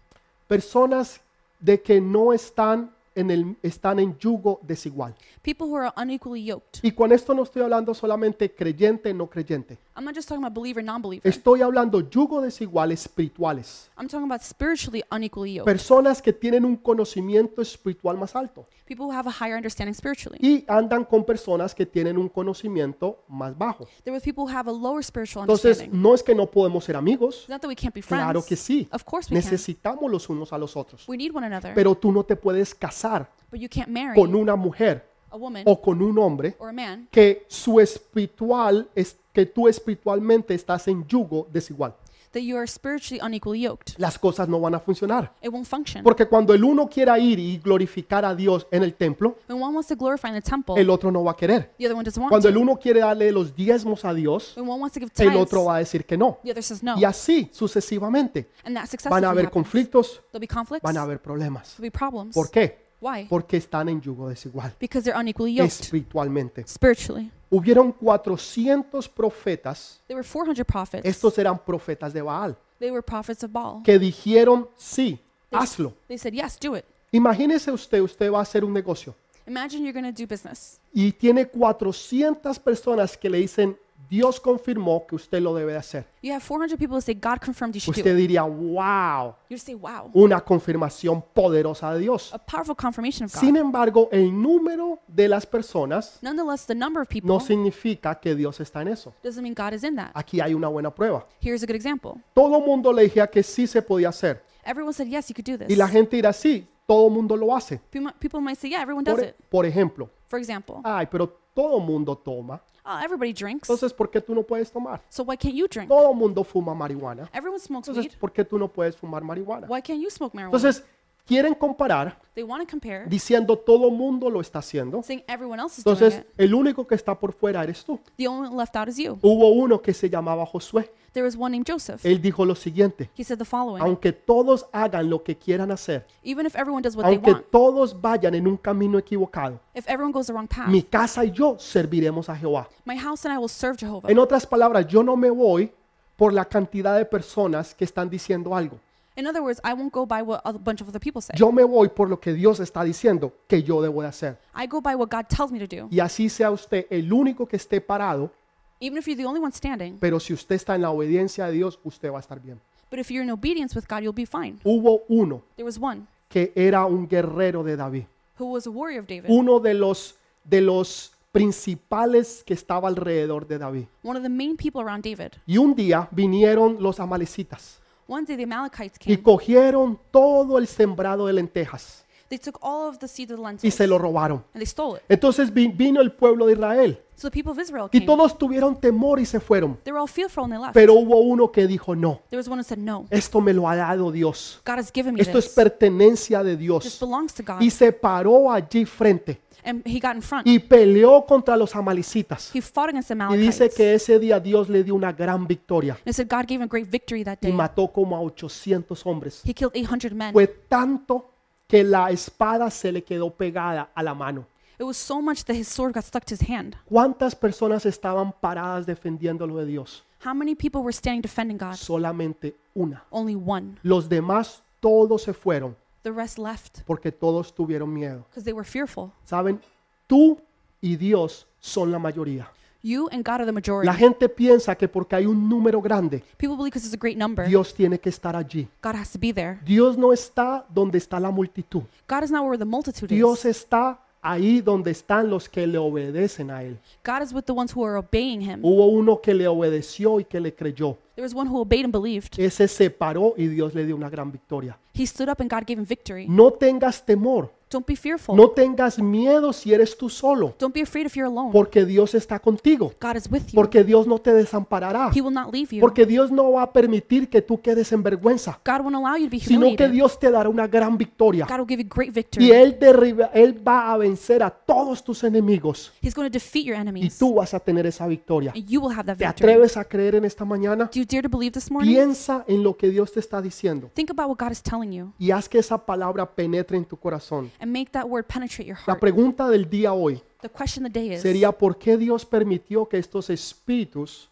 Personas de que no están en, el, están en yugo desigual. People who are unequally yoked. Y con esto no estoy hablando solamente creyente, no creyente. I'm not just talking about believer, non-believer. Estoy hablando yugo desigual espirituales. I'm talking about spiritually unequally yoked. Personas que tienen un conocimiento espiritual más alto People who have a higher understanding spiritually. y andan con personas que tienen un conocimiento más bajo. There with people who have a lower spiritual Entonces, understanding. no es que no podemos ser amigos. It's not that we can't be friends. Claro que sí. Of course we can. Necesitamos los unos a los otros. We need one another. Pero tú no te puedes casar But you can't marry con una mujer a woman o con un hombre or a man que su espiritual es que tú espiritualmente estás en yugo desigual. that you are spiritually unequally yoked. Las cosas no van a funcionar. It won't function. Porque cuando el uno quiera ir y glorificar a Dios en el templo, When one wants to glorify in the temple, el otro no va a querer. the other one doesn't want Cuando el uno quiere darle los diezmos a Dios, When one wants to give el otro va a decir que no. the other says no. Y así sucesivamente. And that Van a haber happens. conflictos, There'll be conflicts. van a haber problemas. There'll be problems. ¿Por qué? Why? Porque están en yugo desigual, Because they're unequally yoked espiritualmente. spiritually. Hubieron 400 profetas, There were 400 prophets. estos eran profetas de Baal, They were prophets of Baal. que dijeron, sí, They, hazlo. they said, yes, do it. Imagínese usted, usted va a hacer un negocio Imagine you're going to do business. y tiene 400 personas que le dicen, Dios confirmó que usted lo debe de hacer. You have 400 people say, God confirmed you should do Usted it. diría, wow, You say, wow, una confirmación poderosa de Dios. a powerful confirmation of Sin God. embargo, el número de las personas Nonetheless, the number of people no significa que Dios está en eso. doesn't mean God is in that. Aquí hay una buena prueba. Here's a good example. Todo mundo le decía que sí se podía hacer. Everyone said, yes, you could do this. Y la gente dirá, sí, todo mundo lo hace. People might- say, yeah, everyone does Por, it. por ejemplo, For example, ay, pero todo mundo toma. oh, everybody drinks. Entonces, ¿por qué tú no puedes tomar? So why can't you drink? Todo mundo fuma marihuana. Everyone smokes Entonces, weed. ¿por qué tú no puedes fumar marihuana? Why can't you smoke marijuana? Entonces, quieren comparar They want to compare, diciendo todo mundo lo está haciendo. saying everyone else is doing Entonces, it. el único que está por fuera eres tú. The only one left out is you. Hubo uno que se llamaba Josué. There was one named Joseph. Él dijo lo siguiente, He said the following aunque todos hagan lo que quieran hacer, Even if everyone does what they aunque want, todos vayan en un camino equivocado, if everyone goes the wrong path, mi casa y yo serviremos a Jehová. my house and I will serve Jehovah. En otras palabras, yo no me voy por la cantidad de personas que están diciendo algo. In other words, I won't go by what a bunch of other people say. Yo me voy por lo que Dios está diciendo que yo debo de hacer. I go by what God tells me to do. Y así sea usted el único que esté parado, Even if you're the only one standing, pero si usted está en la obediencia a Dios, usted va a estar bien. but if you're in obedience with God, you'll be fine. Hubo uno There was one que era un guerrero de David, who was a warrior of David, uno de los de los principales que estaba alrededor de David. one of the main people around David. Y un día vinieron los amalecitas One day the Amalekites y came. cogieron todo el sembrado de lentejas They took all of the seeds of the y lentils se lo robaron. and they stole it. Entonces vi- vino el pueblo de Israel So the people of Israel y came. todos tuvieron temor y se fueron. They were all fearful and they left. Pero hubo uno que dijo, no, There was one who said, No, esto me lo ha dado Dios. God has given me Esto es this. pertenencia de This Dios. belongs to God. Y se paró allí frente And he got in front. y peleó contra los amalecitas. He fought against the Y dice que ese día Dios le dio una gran victoria it said God gave him a great victory that y day. mató como a 800 hombres. He killed 800 men. Fue tanto que la espada se le quedó pegada a la mano. It was so much that his sword got stuck to his hand. ¿Cuántas personas estaban paradas defendiendo lo de Dios? How many people were standing defending God? Solamente una. Only one. Los demás todos se fueron The rest left porque todos tuvieron miedo. because they were fearful. Saben, tú y Dios son la mayoría. You and God are the majority. La gente piensa que porque hay un número grande, People believe because it's a great number, Dios tiene que estar allí. God has to be there. Dios no está donde está la multitud. God is not where the multitude Dios is. está ahí donde están los que le obedecen a Él. God is with the ones who are obeying him. Hubo uno que le obedeció y que le creyó. There was one who obeyed and believed. Ese se paró y Dios le dio una gran victoria. He stood up and God gave him victory. No tengas temor, Don't be fearful. no tengas miedo si eres tú solo, Don't be afraid if you're alone. porque Dios está contigo, God is with you. porque Dios no te desamparará, He will not leave you. porque Dios no va a permitir que tú quedes en vergüenza, God won't allow you to be sino que humiliated. Dios te dará una gran victoria. God will give you great Y victory. él, derriba- él va a vencer a todos tus enemigos He's going to defeat your y enemies. tú vas a tener esa victoria. And you will have that ¿Te victory. atreves a creer en esta mañana? Do you dare to believe this morning? Piensa en lo que Dios te está diciendo Think about what God is telling you y haz que esa palabra penetre en tu corazón. And make that word penetrate your La heart. pregunta del día hoy The question of the day is sería ¿por qué Dios permitió que estos espíritus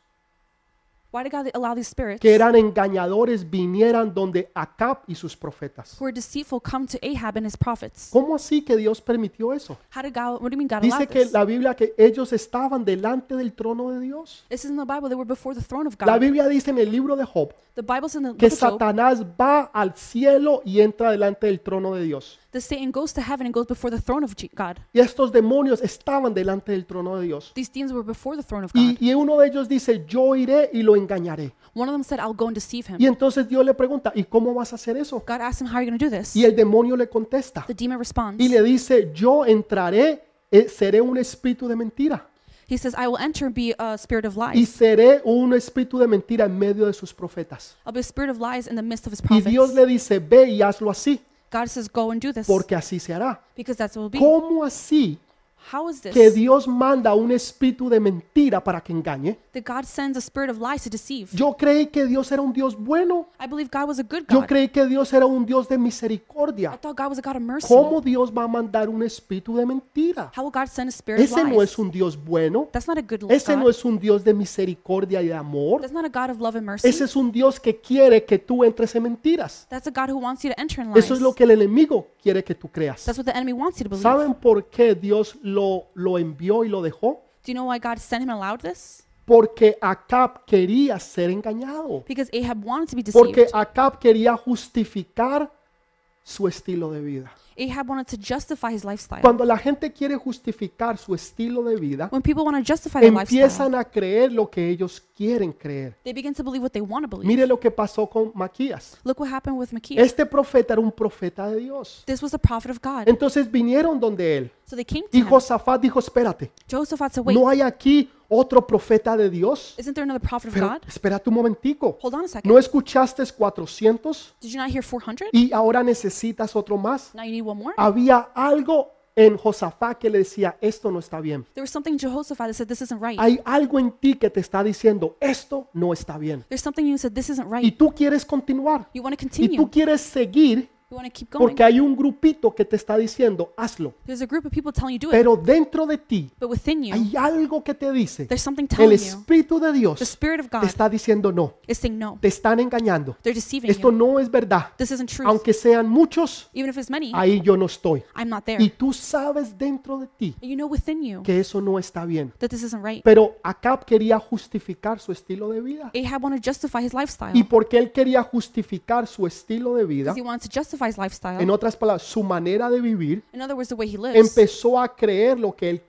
why did God allow these spirits que eran engañadores vinieran donde Acab y sus profetas? who deceitful come to Ahab and his prophets? ¿Cómo así que Dios permitió eso? How did God, what do you mean God Dice allowed que this? la Biblia que ellos estaban delante del trono de Dios. This is in the Bible. They were before the throne of La God. Biblia dice en el libro de Job The Bible's in the que book of Job Satanás va al cielo y entra delante del trono de Dios. That Satan goes to heaven and goes before the throne of God. Y estos demonios estaban delante del trono de Dios. These demons were before the throne of God. Y, y uno de ellos dice, yo iré y lo engañaré. One of them said, I'll go and deceive him. Y entonces Dios le pregunta, ¿y cómo vas a hacer eso? God asked him, How are you going to do this? Y el demonio le contesta The demon responds. y le dice, yo entraré, eh, seré un espíritu de mentira. He says, I will enter and be a spirit of Y lies. seré un espíritu de mentira en medio de sus profetas. I'll be a spirit of lies in the midst of his Y Dios le dice, ve y hazlo así, God says, Go and do this porque así se hará. because that's what will be. ¿Cómo así How is this? que Dios manda un espíritu de mentira para que engañe? That God sends a spirit of lies to deceive. Yo creí que Dios era un Dios bueno. I believe God was a good Yo creí que Dios era un Dios de I misericordia. thought God was a God of mercy. ¿Cómo Dios va a mandar un espíritu de mentira? How will God send a spirit of Ese no es un Dios bueno. That's not a good Ese no es un Dios de misericordia y de amor. That's not a God of love and mercy. Ese es un Dios que quiere que tú entres en mentiras. That's a God who wants you to enter in lies. Eso es lo que el enemigo quiere que tú creas. That's what the enemy wants you to believe. ¿Saben por qué Dios lo, lo envió y lo dejó? Do you know why God sent him and allowed this? Porque Acab quería ser engañado. Because Ahab wanted to be Porque deceived. Acab quería justificar su estilo de vida. Ahab wanted to justify his lifestyle. Cuando la gente quiere justificar su estilo de vida, When people want to justify their lifestyle, empiezan a creer lo que ellos quieren creer. they begin to believe what they want to believe. Mire lo que pasó con Maquías. Look what happened with Micaiah. Este profeta era un profeta de Dios. This was a prophet of God. Entonces vinieron donde él. So they came to Y him. Josafat dijo, espérate, Josaphat said, Wait, ¿no hay aquí otro profeta de Dios? isn't there another prophet of Pero God? espérate un momentico. Hold on a second. ¿No escuchaste 400 Did you not hear 400? y ahora necesitas otro más? Now you need one more? Había algo en Josafat que le decía, esto no está bien. There was something in Jehoshaphat that said, This isn't right. Hay algo en ti que te está diciendo, esto no está bien. There's something in you said, This isn't Y right. tú quieres continuar. You want to Y continue. tú quieres seguir You want to keep going. porque hay un grupito que te está diciendo, hazlo. There's a group of people telling you do it. Pero dentro de ti But within you, hay algo que te dice, there's something el telling you. Espíritu de Dios te está diciendo, no, te están engañando. Esto no es verdad. This isn't truth. Aunque sean muchos, Even if it's many, ahí yo no estoy. I'm not there. Y tú sabes dentro de ti You know within you que eso no está bien. that this isn't right. Pero Acab quería justificar su estilo de vida. Ahab wanted to justify his lifestyle. Y porque él quería justificar su estilo de vida, Lifestyle. en otras palabras, su manera de vivir, In other words, the way he lives, empezó a creer lo que él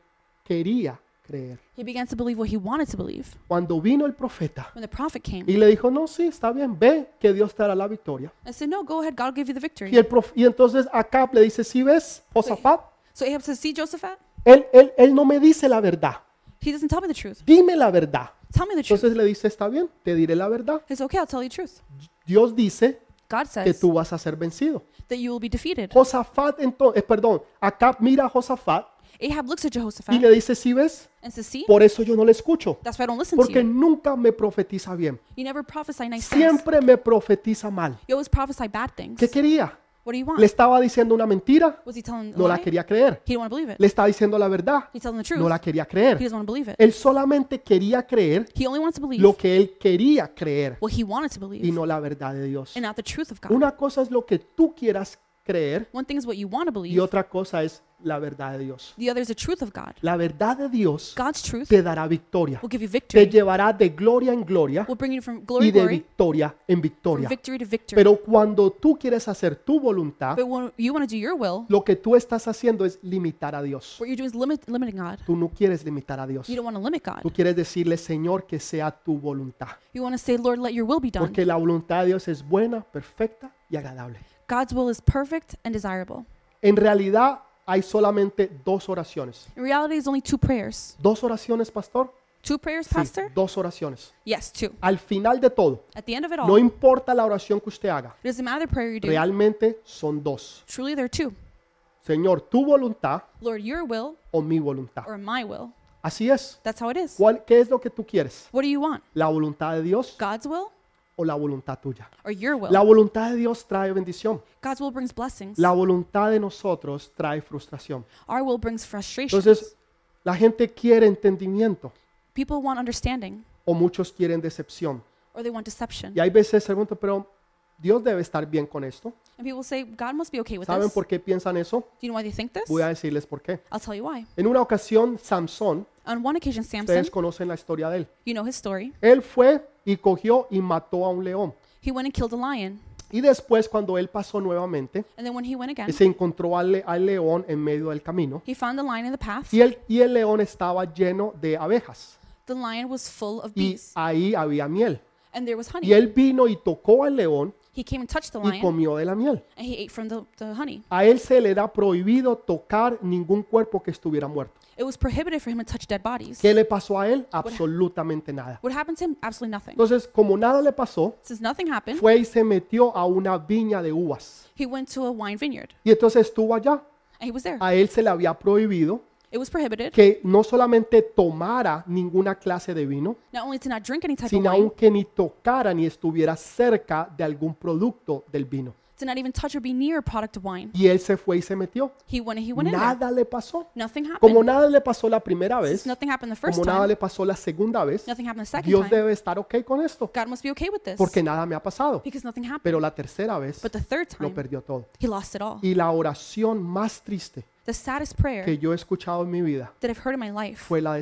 quería creer. he began to believe what he wanted to believe. Cuando vino el profeta When the prophet came y le dijo, no, sí, está bien, ve que Dios te dará la victoria. and said, No, go ahead, God will give you the victory. Y, el prof- y entonces Acab le dice, si ves, Josafat, So Ahab says, See, Josaphat, él, él, él no me dice la verdad, he doesn't tell me the truth. dime la verdad. Tell me the truth. Entonces le dice, está bien, te diré la verdad. It's okay, I'll tell you the truth. Dios dice God que says tú vas a ser vencido. that you will be defeated. Josafat, entonces, perdón, Acab mira a Josafat Ahab looks at y Jehoshaphat le dice, si ves, and says, See, por eso yo no le escucho, that's why I don't listen to porque you. nunca me profetiza bien. You never prophesy nice. Siempre me profetiza mal. You always prophesy bad things. ¿Qué quería? What do you want? Le estaba diciendo una mentira, Was he telling a no la lie? quería creer. He didn't want to believe it. Le estaba diciendo la verdad, He's telling the truth. no la quería He creer. doesn't want to believe it. Él solamente quería creer He only wants to believe lo que él quería creer what he wanted to y no la verdad de Dios. and not the truth of God. Una cosa es lo que tú quieras creer One thing is what you want to y believe. otra cosa es la verdad de Dios. The other is the truth of God. La verdad de Dios God's truth te dará victoria. will give you Te victory. llevará de gloria en gloria Will bring you from glory y to de glory, victoria en from victoria. victory to victory. Pero cuando tú quieres hacer tu voluntad, But when you want to do your will, lo que tú estás haciendo es limitar a Dios. what you're doing is limit, limiting God. Tú no quieres limitar a Dios. You don't want to limit God. Tú quieres decirle, Señor, que sea tu voluntad. You want to say, Lord, let your will be done. Porque la voluntad de Dios es buena, perfecta y agradable. God's will is perfect and desirable. En realidad hay solamente dos oraciones. In reality, it's only two prayers. ¿Dos oraciones, pastor? Two prayers, Sí, Pastor? dos oraciones. Yes, two. Al final de todo, At the end of it no all, it importa la oración que usted haga, doesn't matter the prayer you do. realmente son dos. Truly, there are two. Señor, tu voluntad Lord, your will o mi voluntad. or my will. Así es. That's how it is. ¿Cuál, ¿Qué es lo que tú quieres? What do you want? ¿La voluntad de Dios God's will o la voluntad tuya? or your will? La voluntad de Dios trae bendición. God's will brings blessings. La voluntad de nosotros trae frustración. Our will brings frustration. Entonces, la gente quiere entendimiento People want understanding o muchos quieren decepción. or they want deception. Y hay veces se preguntan, pero Dios debe estar bien con esto. And people say, God must be okay with ¿Saben this. por qué piensan eso? Do you know why they think this? Voy a decirles por qué. I'll tell you why. En una ocasión, Samson, On one occasion, Samson, ustedes conocen la historia de él. you know his story, Él fue y cogió y mató a un león. he went and killed a lion. Y después, cuando él pasó nuevamente, And then when he went again, se encontró al, le- al león en medio del camino. he found the lion in the path. Y el, y el león estaba lleno de abejas. The lion was full of Y bees, ahí había miel. and there was Y honey. él vino y tocó al león He came and touched the y lion, comió de la miel. and he ate from the, the honey. A él se le da prohibido tocar ningún cuerpo que estuviera muerto. It was prohibited for him to touch dead bodies. ¿Qué le pasó a él? Absolutamente nada. What happened to him? Absolutely nothing. Entonces, como nada le pasó, Since nothing happened, fue y se metió a una viña de uvas. he went to a wine vineyard, Y entonces estuvo allá. and he was there. A él se le había prohibido It was prohibited que no solamente tomara ninguna clase de vino, not only to not drink any type of sino wine, que ni tocara ni estuviera cerca de algún producto del vino. to not even touch or be near a product of wine. Y él se fue y se metió. He went and he went in there. Nada le pasó. Nothing Como happened. nada le pasó la primera vez, Since nothing happened the first como nada time, le pasó la segunda vez, nothing happened the second Dios time. debe estar ok con esto, God must be okay with this porque nada me ha pasado. because nothing happened. Pero la tercera vez But the third lo time, perdió todo. he lost it all. Y la oración más triste The saddest prayer que yo he escuchado en mi vida that I've heard in my life fue la de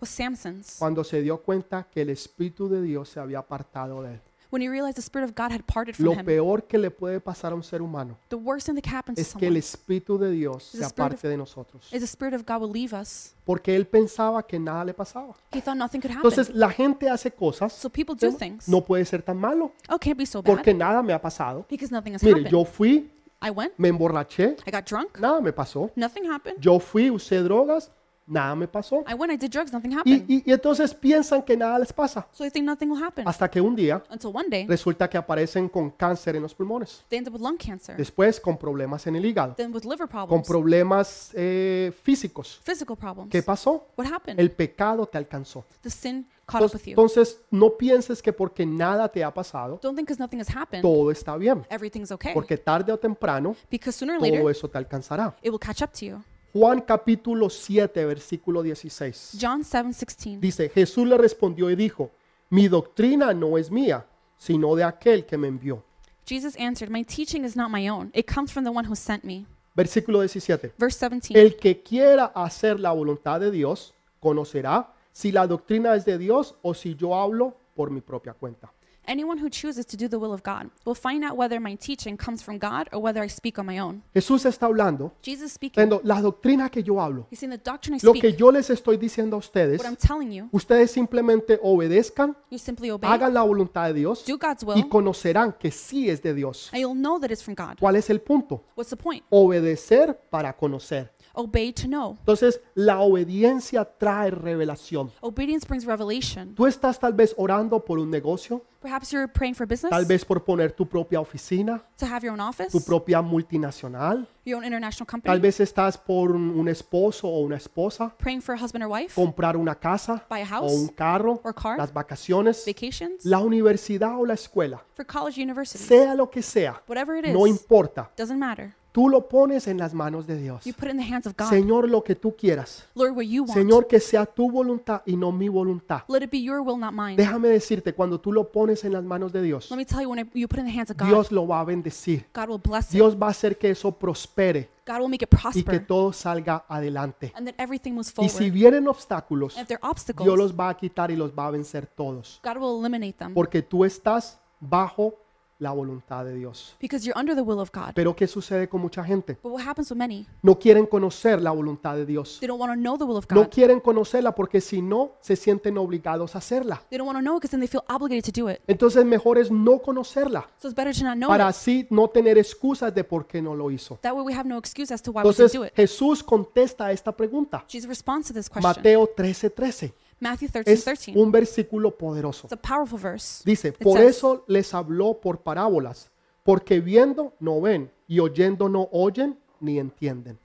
was Samson's. cuando se dio cuenta que el Espíritu de Dios se había apartado de él. When he realized the Spirit of God had parted from Lo him, peor que le puede pasar a un ser humano the worst thing that can happen to es que el someone Espíritu de Dios The se Spirit of- aparte de nosotros. is the Spirit of God will leave us. Porque él pensaba que nada le pasaba. He thought nothing could happen. Entonces la gente hace cosas. So people do things. No puede ser tan malo. Oh, can't be so bad Porque nada me ha pasado. because nothing has Mire, happened. yo fui, I went, me emborraché, I got drunk, nada me pasó. nothing happened. Yo fui, usé drogas, nada me pasó. I went, I did drugs, nothing Y, happened. y- y entonces piensan que nada les pasa. So they think nothing will happen Hasta que un día until one day resulta que aparecen con cáncer en los pulmones. they end up with lung cancer, Después con problemas en el hígado. then with liver Con problems, problemas eh, físicos. physical problems. ¿Qué pasó? What happened? El pecado te alcanzó. The sin caught up with Entonces, you. entonces, no pienses que porque nada te ha pasado, Don't think because nothing has happened, todo está bien. everything's okay. Porque tarde o temprano Because sooner or todo later, eso te alcanzará. it will catch up to you. Juan capítulo 7, versículo 16. John 7 16. Dice, Jesús le respondió y dijo, mi doctrina no es mía, sino de aquel que me envió. Jesus answered, My teaching is not my own. It comes from the one who sent me. Versículo 17. Verse 17. El que quiera hacer la voluntad de Dios, conocerá si la doctrina es de Dios o si yo hablo por mi propia cuenta. Anyone who chooses to do the will of God will find out whether my teaching comes from God or whether I speak on my own. Jesús está hablando, Jesus speaking. diciendo, la doctrina que yo hablo, He's saying the doctrine I lo que yo les estoy diciendo a ustedes, what I'm telling you, ustedes simplemente obedezcan, you simply obey, hagan la voluntad de Dios do God's y will, conocerán que sí es de Dios. and you'll know that it's from God. ¿Cuál es el punto? What's the point? Obedecer para conocer. Obey to know. Entonces, la obediencia trae revelación. Obedience brings revelation. Tú estás tal vez orando por un negocio, Perhaps you're praying for business, tal vez por poner tu propia oficina, to have your own office, tu propia multinacional, your own international tal company, vez estás por un esposo o una esposa, praying for a husband or wife, comprar una casa buy a o house un carro, or car, las vacaciones, vacations, la universidad o la escuela, for college, university, sea lo que sea, whatever it no is, importa. doesn't matter. Tú lo pones en las manos de Dios. You put it in the hands of God. Señor, lo que tú quieras. Lord, what you want. Señor, que sea tu voluntad y no mi voluntad. Let it be your will, not mine. Déjame decirte, cuando tú lo pones en las manos de Dios, Let me tell you, when I, you put it in the hands of God, Dios lo va a bendecir. God will bless it. Dios va a hacer que eso prospere God will make it y que todo salga adelante. and that everything moves Y forward. si vienen obstáculos, and if there are obstacles, Dios los va a quitar y los va a vencer todos. God will eliminate them Porque tú estás bajo la voluntad de Dios. because you're under the will of God. Pero ¿qué sucede con mucha gente? But what happens with many? No quieren conocer la voluntad de Dios. They don't want to know the will of No God. quieren conocerla porque si no, se sienten obligados a hacerla. They don't want to know because then they feel obligated to do it. Entonces mejor es no conocerla So it's better to not know para it. así no tener excusas de por qué no lo hizo. That way we have no excuse as to why we didn't Entonces do it. Jesús contesta a esta pregunta. Jesus responds to this question. Mateo 13:13. Matthew 13, Es 13. un versículo poderoso. It's a powerful verse. Dice, It por says, eso les habló por parábolas, porque viendo no ven y oyendo no oyen ni entienden.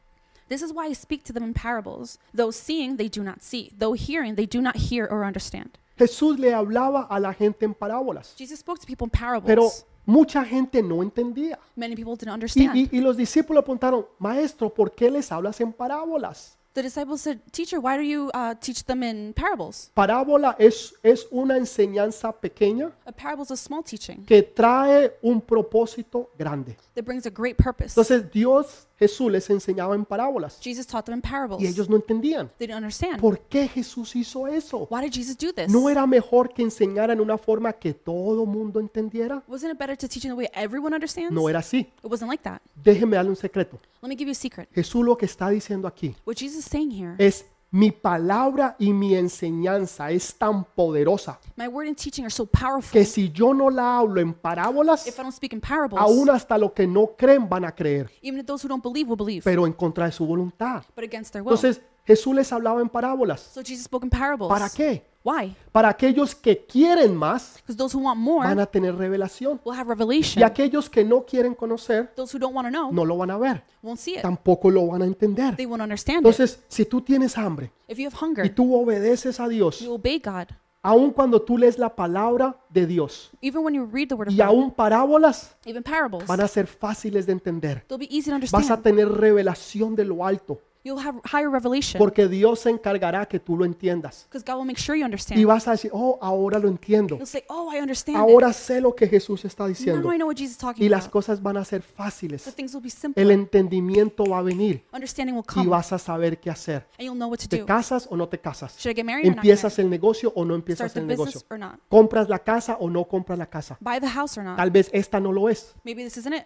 This is why I speak to them in parables. Though seeing, they do not see. Though hearing, they do not hear or understand. Jesús le hablaba a la gente en parábolas, Jesus spoke to people in parables. pero mucha gente no entendía. Many people didn't Y, understand. y- y los discípulos preguntaron, maestro, ¿por qué les hablas en parábolas? The disciples said, Teacher, why do you uh, teach them in parables? Parábola es, es una enseñanza pequeña A parable is a small teaching que trae un propósito grande. that brings a great purpose. Entonces Dios, Jesús les enseñaba en parábolas Jesus taught them in parables. y ellos no entendían. They didn't understand. ¿Por qué Jesús hizo eso? Why did Jesus do this? ¿No era mejor que enseñara en una forma que todo mundo entendiera? Wasn't it better to teach in the way everyone understands? No era así. It wasn't like that. Déjeme darle un secreto. Let me give you a secret. Jesús lo que está diciendo aquí What Jesus is saying here, es mi palabra y mi enseñanza es tan poderosa my word and teaching are so powerful. que si yo no la hablo en parábolas, If I don't speak in parables, aún hasta los que no creen van a creer, even if those who don't believe will believe, pero en contra de su voluntad. but against their will. Entonces Jesús les hablaba en parábolas. so Jesus spoke in parables. ¿Para qué? Why? Para aquellos que quieren más those who want more van a tener revelación will have y revelation. aquellos que no quieren conocer Those who don't want to know no lo van a ver, won't see it. tampoco lo van a entender. They won't understand it. Entonces, si tú tienes hambre If you have y hunger, tú obedeces a Dios, you obey God. aun cuando tú lees la palabra de Dios Even when you read the word of y God, aún parábolas, even parables, van a ser fáciles de entender. they'll be easy to Vas a understand. tener revelación de lo alto You'll have higher revelation porque Dios se encargará que tú lo entiendas. because God will make sure you Y understand. vas a decir, oh, ahora lo entiendo. You'll say, "Oh, I understand Ahora sé lo que Jesús está it. Now diciendo. I know what Jesus is talking Y las about. cosas van a ser The fáciles. things will be El simple. entendimiento va a venir Understanding will y come, vas a saber qué hacer. and you'll know what to ¿Te do. casas o no te casas? Should I get married or not? ¿Empiezas el negocio o no Start empiezas the el negocio? or not? ¿Compras la casa o no compras la casa? Buy the house or not? Tal vez esta no lo es. Maybe this isn't it.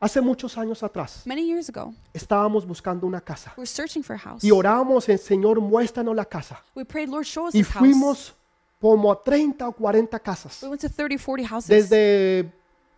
Hace muchos años atrás Many years ago, estábamos buscando una casa we were searching for a house. y orábamos, el Señor, muéstranos la casa. We prayed, Lord, show us Y this house. fuimos como a 30 o 40 casas, We went to 30, 40 houses. desde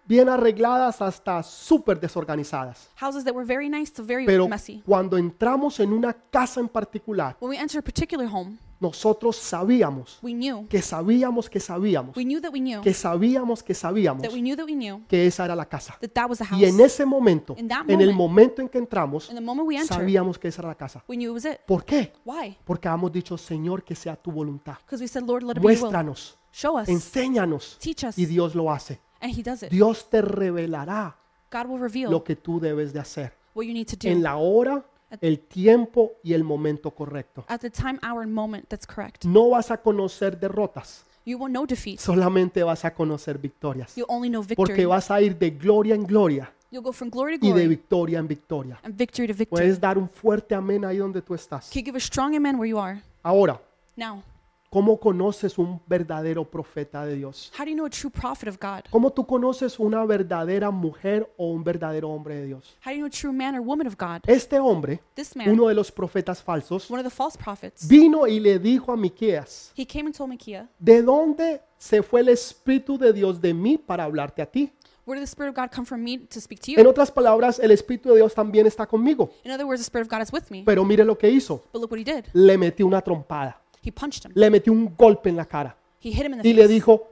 bien arregladas hasta súper desorganizadas. houses that were very nice to very Pero messy. cuando entramos en una casa en particular, When we entered a particular home, nosotros sabíamos we knew, que sabíamos que sabíamos, we knew that we knew, que sabíamos que sabíamos that we knew that we knew que esa era la casa. that that was the house. Y en ese momento, In that en el moment, momento en que entramos, And the moment we entered, sabíamos que esa era la casa. we knew it was it. ¿Por qué? Why? Porque habíamos dicho, Señor, que sea tu voluntad. We said, Lord, let it be. Muéstranos, Show us. enséñanos. Teach us. Y Dios lo hace. And He does it. Dios te revelará God will reveal lo que tú debes de hacer what you need to do en la hora, el tiempo y el momento correcto. at the time, hour, and moment that's correct. No vas a conocer derrotas, You will know defeat. solamente vas a conocer victorias. You'll only know Porque victory. vas a ir de gloria en gloria You'll go from glory to y de glory victoria en victoria. and victory to victory. Puedes dar un fuerte amén ahí donde tú estás. Can you give a strong amen where you are? Ahora, Now, ¿cómo conoces un verdadero profeta de Dios? how do you know a true prophet of God? ¿Cómo tú conoces una verdadera mujer o un verdadero hombre de Dios? How do you know a true man or woman of God? Este hombre, This man, uno de los profetas falsos, one of the false prophets, vino y le dijo a Miqueas, he came and told Micaiah, ¿de dónde se fue el Espíritu de Dios de mí para hablarte a ti? Where did the Spirit of God come from me to speak to En you? otras palabras, el Espíritu de Dios también está conmigo. In other words, the Spirit of God is with me. Pero mire lo que hizo. But look what he did. Le metió una trompada, He punched him. le metió un golpe en la cara He hit him in the y le face. dijo,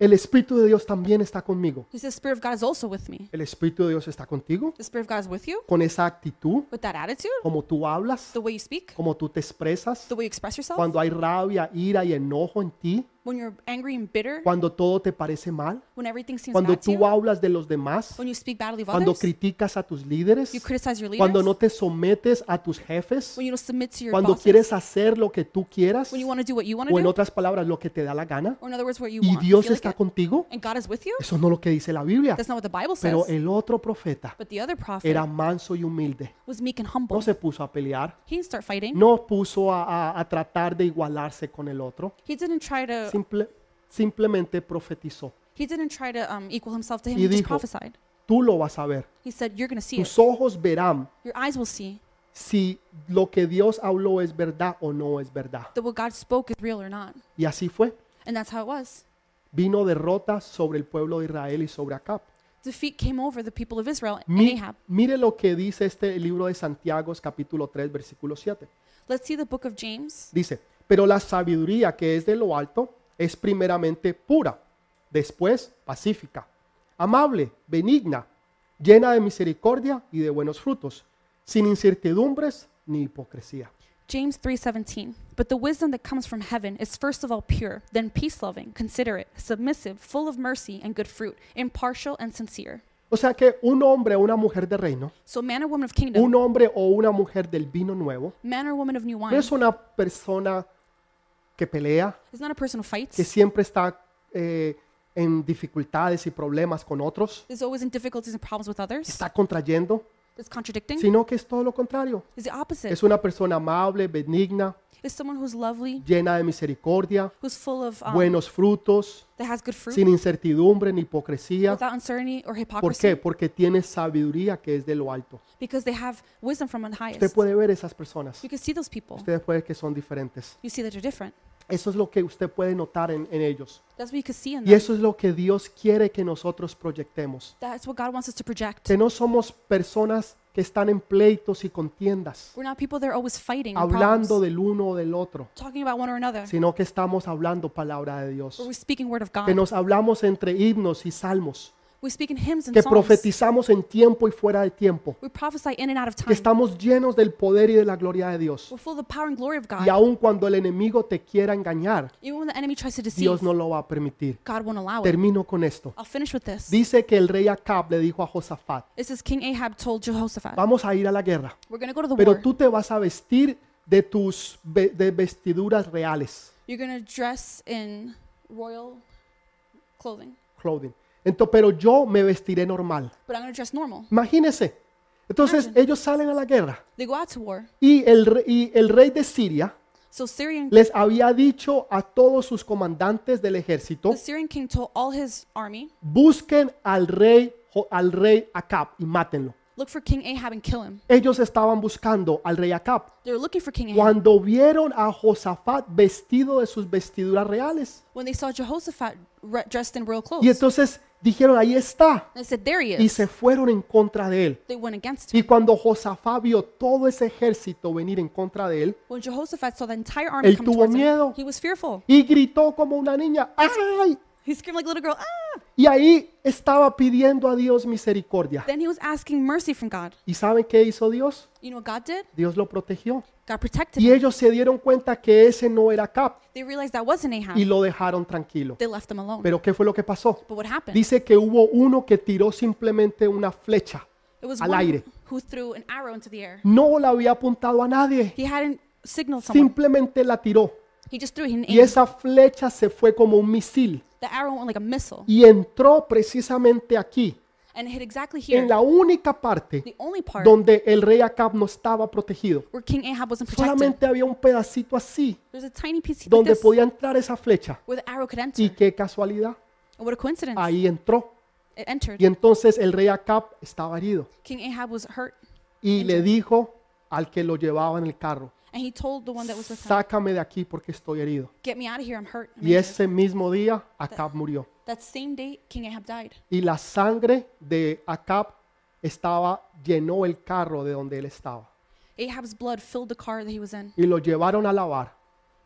el Espíritu de Dios también está conmigo. He said, The Spirit of God is also with me. ¿El Espíritu de Dios está contigo? The Spirit of God is with you? Con esa actitud, With that attitude? como tú hablas, The way you speak? como tú te expresas, The way you express yourself? cuando hay rabia, ira y enojo en ti, When you're angry and bitter? cuando todo te parece mal, When everything seems cuando bad to tú you? hablas de los demás, When you speak badly of cuando others? criticas a tus líderes, You criticize your cuando leaders? no te sometes a tus jefes, When you don't submit to your cuando bosses? quieres hacer lo que tú quieras, When you want to do what you want to o en do? otras palabras, lo que te da la gana, Or in other words, what you y want? Dios feel like está it? contigo, And God is with you? eso no es lo que dice la Biblia. That's not what the Bible Pero says. el otro profeta But the other prophet era manso y humilde. was meek and humble. No se puso a pelear, He didn't start fighting. no puso a, a- a tratar de igualarse con el otro, He didn't try to. Simple- simplemente profetizó. He didn't try to um, equal himself to him. Y He just dijo, prophesied. Tú lo vas a ver. He said, "You're going to see it. Tus ojos verán Your eyes will see si lo que Dios habló es verdad o no es verdad. that what God spoke is real or not." Y así fue. And that's how it was. Vino derrota sobre el pueblo de Israel y sobre Acab. Defeat came over the people of Israel and Mi- Ahab. mire lo que dice este libro de Santiago, capítulo 3, versículo 7. Let's see the book of James. Dice, pero la sabiduría que es de lo alto es primeramente pura, después pacífica, amable, benigna, llena de misericordia y de buenos frutos, sin incertidumbres ni hipocresía. James 3:17. But the wisdom that comes from heaven is first of all pure, then peace-loving, considerate, submissive, full of mercy and good fruit, impartial and sincere. O sea que un hombre o una mujer de reino, So man or woman of kingdom, un hombre o una mujer del vino nuevo, man or woman of new no wine, es una persona que pelea, is not a person who que siempre está eh, en dificultades y problemas con otros, Is always in difficulties and problems with others. está contrayendo, Is contradicting. sino que es todo lo contrario. Is the opposite. Es una persona amable, benigna, Is someone who's lovely, llena de misericordia, who's full of um, buenos frutos, that has good fruit, sin incertidumbre ni hipocresía. without uncertainty or ¿Por hypocrisy, qué? Porque tiene sabiduría que es de lo alto. because they have wisdom from on Usted puede ver esas personas. You can see those people. Usted puede ver que son diferentes. You see that they're different. Eso es lo que usted puede notar en, en ellos. That's what you can see in Y eso es lo que Dios quiere que nosotros proyectemos. That's what God wants us to project. Que no somos personas que están en pleitos y contiendas, We're not people that are always fighting and hablando problems, del uno o del otro, talking about one or another. sino que estamos hablando palabra de Dios. Or we're speaking word of Que God. nos hablamos entre himnos y salmos, We speak in hymns and que songs. profetizamos en tiempo y fuera de tiempo, We prophesy in and out of que time. estamos llenos del poder y de la gloria de Dios. We're full of the power and glory of God. Y aun cuando el enemigo te quiera engañar, Even when the enemy tries to deceive, Dios no lo va a permitir. God won't allow it. Termino con esto. I'll finish with this. Dice que el rey Acab le dijo a Josafat, It says King Ahab told Jehoshaphat, vamos a ir a la guerra, We're going to go to the pero war. tú te vas a vestir de tus ve- de vestiduras reales, You're going to dress in royal clothing, clothing. Entonces, pero yo me vestiré normal. but I'm going to dress normal. Imagínense. Entonces ellos salen a la guerra They go out to war. y el, re- y el rey de Siria So Syrian, les había dicho a todos sus comandantes del ejército, the Syrian king told all his army, busquen al rey, Jo- al rey Acab y mátenlo. look for King Ahab and kill him. Ellos estaban buscando al rey Acab. They were looking for King Ahab. Cuando vieron a Josafat vestido de sus vestiduras reales. When they saw Jehoshaphat re- dressed in royal clothes, Y entonces dijeron, ahí está. said, Y se fueron en contra de él. Y cuando Josafat vio todo ese ejército venir en contra de él, Él tuvo miedo. him, y gritó como una niña, ¡ay! He screamed like a little girl, ah! Y ahí estaba pidiendo a Dios misericordia. Then he was asking mercy from God. ¿Y saben qué hizo Dios? You know what God did? Dios lo protegió. God protected Y him. ellos se dieron cuenta que ese no era Cap They realized that wasn't Ahab. y lo dejaron tranquilo. They left him alone. Pero ¿qué fue lo que pasó? But what happened? Dice que hubo uno que tiró simplemente una flecha. It was al one aire. who threw an arrow into the air. No la había apuntado a nadie. He hadn't signaled someone. Simplemente la tiró. He just threw it in Y aim. esa flecha se fue como un misil The arrow went like a missile y entró precisamente aquí, and it hit exactly here, en la única parte the only part donde el rey Acab no estaba protegido. where King Ahab wasn't protected. Solamente había un pedacito así There's a tiny piece like donde this podía entrar esa flecha. where the arrow could enter. Y qué casualidad, And what a coincidence. ahí entró. It entered. Y entonces el rey Acab estaba herido King Ahab was hurt y le dijo al que lo llevaba en el carro, and he told the one that was with him, sácame de aquí porque estoy herido. Get me out of here, I'm hurt. I'm Y injured." ese mismo día Acab murió. That same day, King Ahab died. Y la sangre de Acab estaba, llenó el carro de donde él estaba. Ahab's blood filled the car that he was in. Y lo llevaron a lavar.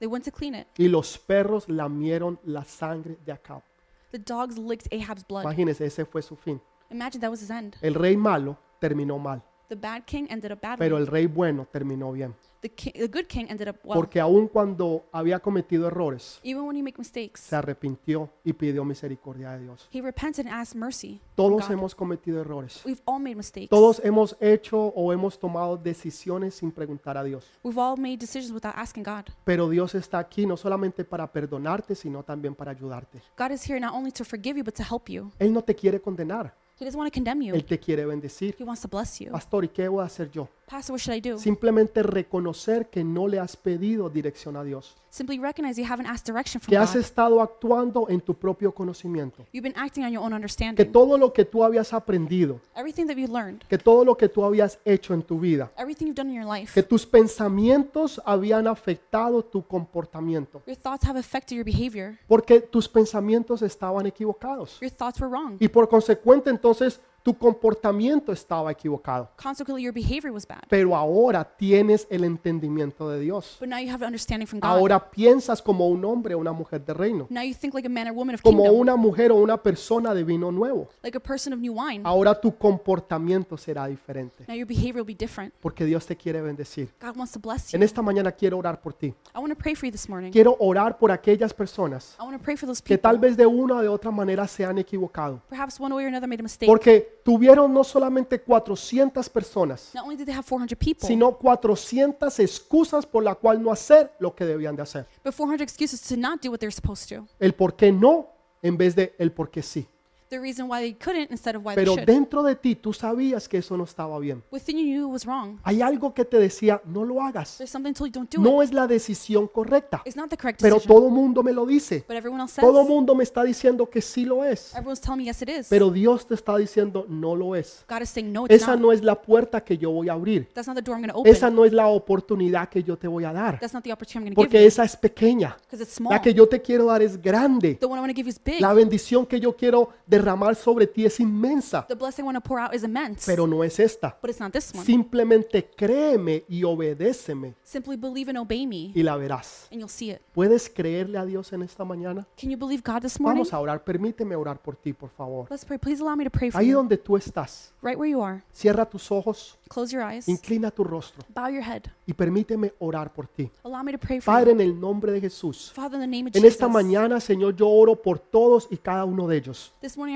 They went to clean it. Y los perros lamieron la sangre de Acab. The dogs licked Ahab's blood. Imagínense, ese fue su fin. Imagine that was his end. El rey malo terminó mal, The bad king ended up badly. pero el rey bueno terminó bien. The, good king ended up well. Porque aun cuando había cometido errores, Even when you make mistakes, se arrepintió y pidió misericordia de Dios. he repented and asked mercy. from Todos God. hemos cometido errores. We've all made mistakes. Todos hemos hecho o hemos tomado decisiones sin preguntar a Dios. We've all made decisions without asking God. Pero Dios está aquí no solamente para perdonarte, sino también para ayudarte. God is here not only to forgive you, but to help you. Él no te quiere condenar, He doesn't want to condemn you. Él te quiere bendecir. He wants to bless you. Pastor, ¿y qué voy a hacer yo? Pastor, what should I do? Simplemente reconocer que no le has pedido dirección a Dios. Simply recognize you haven't asked direction from Que has God. estado actuando en tu propio conocimiento. You've been acting on your own Que understanding. todo lo que tú habías aprendido, Everything that you learned, que todo lo que tú habías hecho en tu vida, everything you've done in your life, que tus pensamientos habían afectado tu comportamiento. your thoughts have affected your behavior. Porque tus pensamientos estaban equivocados. Your thoughts were wrong. Y por consecuente entonces tu comportamiento estaba equivocado. Consequently, your behavior was bad. Pero ahora tienes el entendimiento de Dios. But now you have understanding from God. Ahora piensas como un hombre o una mujer de reino. Now you think like a man or woman of Como kingdom, una mujer o una persona de vino nuevo. like a person of new wine. Ahora tu comportamiento será diferente. Now your behavior will be different. Porque Dios te quiere bendecir. God wants to bless En esta mañana quiero orar por ti. I want to pray for you this morning. Quiero orar por aquellas personas I want to pray for those que tal vez de una o de otra manera se han equivocado. Perhaps one way or another made a mistake. Porque tuvieron no solamente 400 personas, Not only did they have 400 people, sino 400 excusas por la cual no hacer lo que debían de hacer. but 400 excuses to not do what they're supposed to. El por qué no en vez de el por qué sí. The reason why they couldn't instead of why they Pero should. dentro de ti tú sabías que eso no estaba bien. Within you knew it was wrong. Hay algo que te decía, no lo hagas. There's something told you don't do it. No es la decisión correcta. It's not the correct Pero decision. todo mundo me lo dice. But everyone else says. Todo mundo me está diciendo que sí lo es. Everyone's telling me yes, it is. Pero Dios te está diciendo no lo es. God is saying no, it's Esa not. no es la puerta que yo voy a abrir. That's not the door I'm going to open. Esa no es la oportunidad que yo te voy a dar. That's not the opportunity I'm going to give Porque you. esa es pequeña. Because it's small. La que yo te quiero dar es grande. The one I want to give you is big. La bendición que yo quiero derramar sobre ti es inmensa, The blessing I want to pour out is immense. pero no es esta. but it's not this one. Simplemente créeme y obedéceme Simply believe and obey me, y la verás. and you'll see it. ¿Puedes creerle a Dios en esta mañana? Can you believe God this morning? Vamos a orar. Permíteme orar por ti, por favor. Let's pray. Please allow me to pray for Ahí you. donde tú estás, Right where you are. cierra tus ojos, Close your eyes. inclina tu rostro Bow your head. y permíteme orar por ti. Allow me to pray for Padre, you. en el nombre de Jesús. Father, in the name of En Jesus. esta mañana, Señor, yo oro por todos y cada uno de ellos. This morning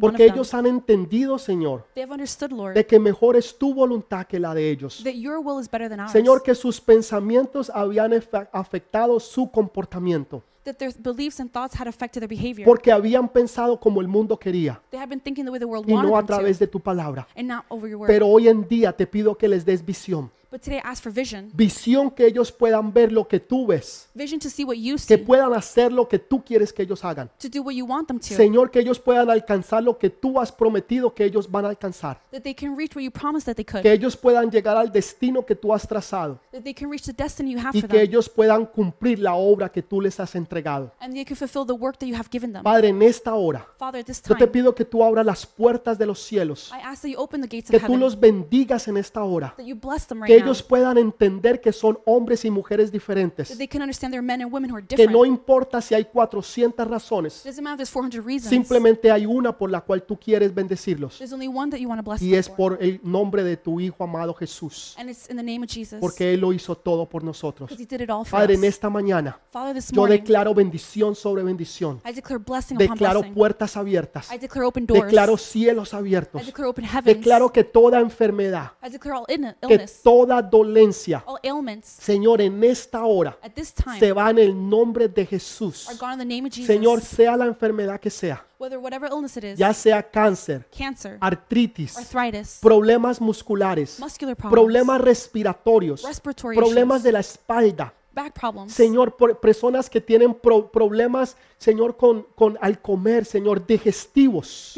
Porque ellos han entendido, Señor, They have understood, Lord, de que mejor es tu voluntad que la de ellos. that your will is better than ours. Señor, que sus pensamientos habían afectado su comportamiento. that their beliefs and thoughts had affected their behavior. Porque habían pensado como el mundo quería they had been thinking the way the world y no a them to, través de tu palabra. and not over your word. Pero hoy en día te pido que les des visión. But today I ask for vision. Visión que ellos puedan ver lo que tú ves. Vision to see what you Que see, puedan hacer lo que tú quieres que ellos hagan. to do what you want them to, Señor, que ellos puedan alcanzar lo que tú has prometido que ellos van a alcanzar. that they can reach what you promised that they could, Que ellos puedan llegar al destino que tú has trazado. that they can reach the destiny you have Y for que ellos puedan cumplir la obra que tú les has entregado. and they can fulfill the work that you have given them. Padre, en esta hora, Father, at this yo te pido que tú abras las puertas de los cielos. I ask that you open the gates Que of tú heaven, los bendigas en esta hora. that you bless them Que right now, ellos puedan entender que son hombres y mujeres diferentes. they can understand they're men and women who are Que different. no importa si hay 400 razones. It doesn't matter if there's 400 reasons. Simplemente hay una por la cual tú quieres bendecirlos. Y es por el nombre de tu Hijo amado Jesús. Porque Él lo hizo todo por nosotros. Padre, en esta mañana yo declaro bendición sobre bendición. Declaro puertas abiertas. Declaro cielos abiertos. Declaro que toda enfermedad, que illness, toda dolencia, all ailments Señor, en esta hora se va en el nombre de Jesús. Señor, sea la enfermedad que sea, ya sea cáncer, cancer, artritis, arthritis, problemas musculares, problemas respiratorios, problemas de la espalda. Señor, por personas que tienen pro- problemas, Señor, con, con al comer, Señor, digestivos,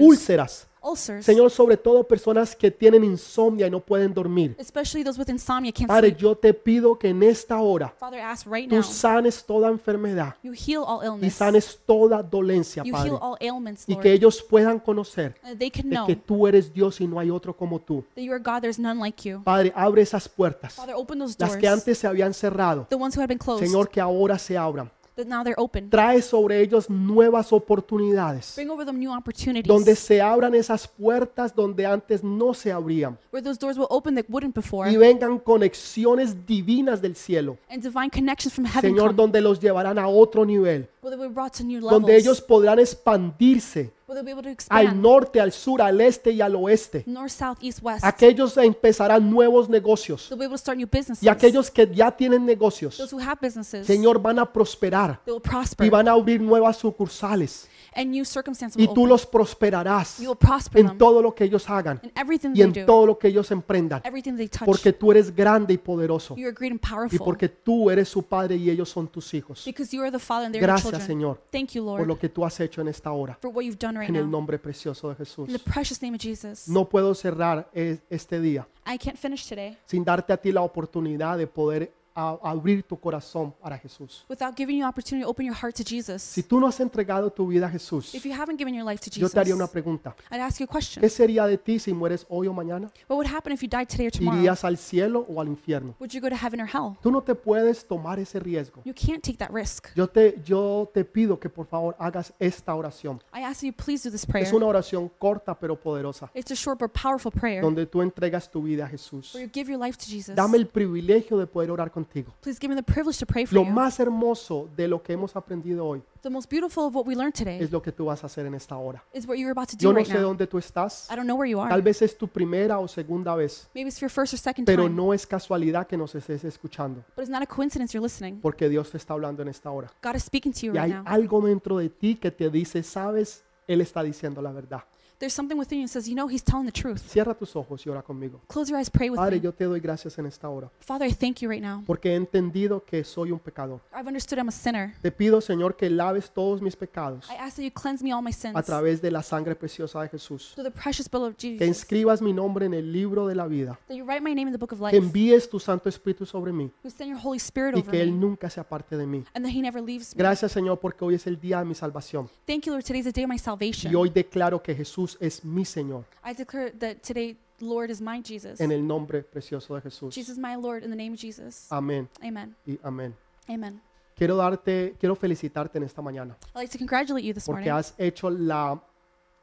úlceras. Ulcers, Señor, sobre todo personas que tienen insomnia y no pueden dormir. especially those with insomnia can't Padre, sleep. yo te pido que en esta hora Father, I ask right tú now, sanes toda enfermedad you heal all y illness, sanes toda dolencia, you Padre. heal all ailments, Y Lord, que ellos puedan conocer they can de know que tú eres Dios y no hay otro como tú. that you are God, there's none like you. Padre, abre esas puertas, Father, open those las doors, que antes se habían cerrado. the ones who had been closed, Señor, que ahora se abran. That now they're open. Trae sobre ellos nuevas oportunidades, Bring over them new opportunities, donde se abran esas puertas donde antes no se abrían. Where those doors will open that wouldn't before, y vengan conexiones divinas del cielo. and divine connections from heaven Señor, come, donde los llevarán a otro nivel, where they will be brought to new levels, donde ellos podrán expandirse where they'll be able to al norte, al sur, al este y al oeste. north, south, east, west. Aquellos empezarán nuevos negocios They'll be able to start new businesses. y aquellos que ya tienen negocios, Those who have businesses, Señor, van a prosperar they will prosper, y van a abrir nuevas sucursales and new circumstances y tú open. los prosperarás You will prosper en them todo lo que ellos hagan in everything y they en do, todo lo que ellos emprendan, everything they touch. porque tú eres grande y poderoso you are great and y powerful porque tú eres su padre y ellos son tus hijos. because you are the Father and they are the Gracias, children. Señor, Thank you, por Lord, lo que tú has hecho en esta hora, for what you've done right en el now. nombre precioso de Jesús. In the precious name of Jesus. No puedo cerrar es- este día I can't finish today sin darte a ti la oportunidad de poder a- abrir tu corazón para Jesús. without giving you opportunity to open your heart to Jesus. Si tú no has entregado tu vida a Jesús, If you haven't given your life to yo Jesus, te haría una pregunta. I'd ask you a question. ¿Qué sería de ti si mueres hoy o mañana? What would happen if you died today or tomorrow? ¿Irías al cielo o al infierno? Would you go to heaven or hell? Tú no te puedes tomar ese riesgo. You can't take that risk. Yo te, yo te pido que por favor hagas esta oración. I ask you, please do this prayer. Es una oración corta pero poderosa, It's a short but powerful prayer donde tú entregas tu vida a Jesús. where you give your life to Jesus. Dame el privilegio de poder orar contigo. Please give me the privilege to pray for Lo you. más hermoso de lo que hemos aprendido hoy The most beautiful of what we learned today es lo que tú vas a hacer en esta hora. is what you're about to do Yo no right sé now. dónde tú estás. I don't know where you are. Tal vez es tu primera o segunda vez, Maybe it's your first or second pero time, no es casualidad que nos estés escuchando, but it's not a coincidence you're listening. porque Dios te está hablando en esta hora. God is speaking to you Y right hay now. algo dentro de ti que te dice, sabes, Él está diciendo la verdad. There's something within you that says, you know, he's telling the truth. Cierra tus ojos y ora conmigo. Close your eyes, pray with Padre, me. yo te doy gracias en esta hora Father, I thank you right now. porque he entendido que soy un pecador. I've understood I'm a sinner. Te pido, Señor, que laves todos mis pecados I ask that you cleanse me all my sins a través de la sangre preciosa de Jesús. through the precious blood of Que Jesus. inscribas mi nombre en el libro de la vida. That you write my name in the book of Que life. envíes tu Santo Espíritu sobre mí You send your Holy Spirit y over que Él me. nunca se aparte de mí. And that he never leaves me. Gracias, Señor, porque hoy es el día de mi salvación. Thank you, Lord. Today's the day of my salvation. Y hoy declaro que Jesús es mi Señor. I declare that today, Lord is my Jesus. En el nombre precioso de Jesús. Jesus my Lord in the name of Jesus. Amén Amen. y amén. Amen. Quiero darte, quiero felicitarte en esta mañana I'd like to congratulate you this porque morning. has hecho la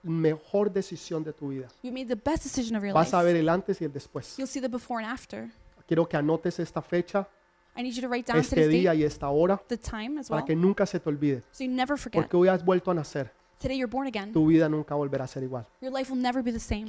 mejor decisión de tu vida. You made the best decision of your Vas a ver life. el antes y el después. You'll see the before and after. Quiero que anotes esta fecha, I need you to write down este today's día date, y esta hora the time as para well, que nunca se te olvide. so you never forget. Porque hoy has vuelto a nacer. Today you're born again. Tu vida nunca volverá a ser igual. Your life will never be the same.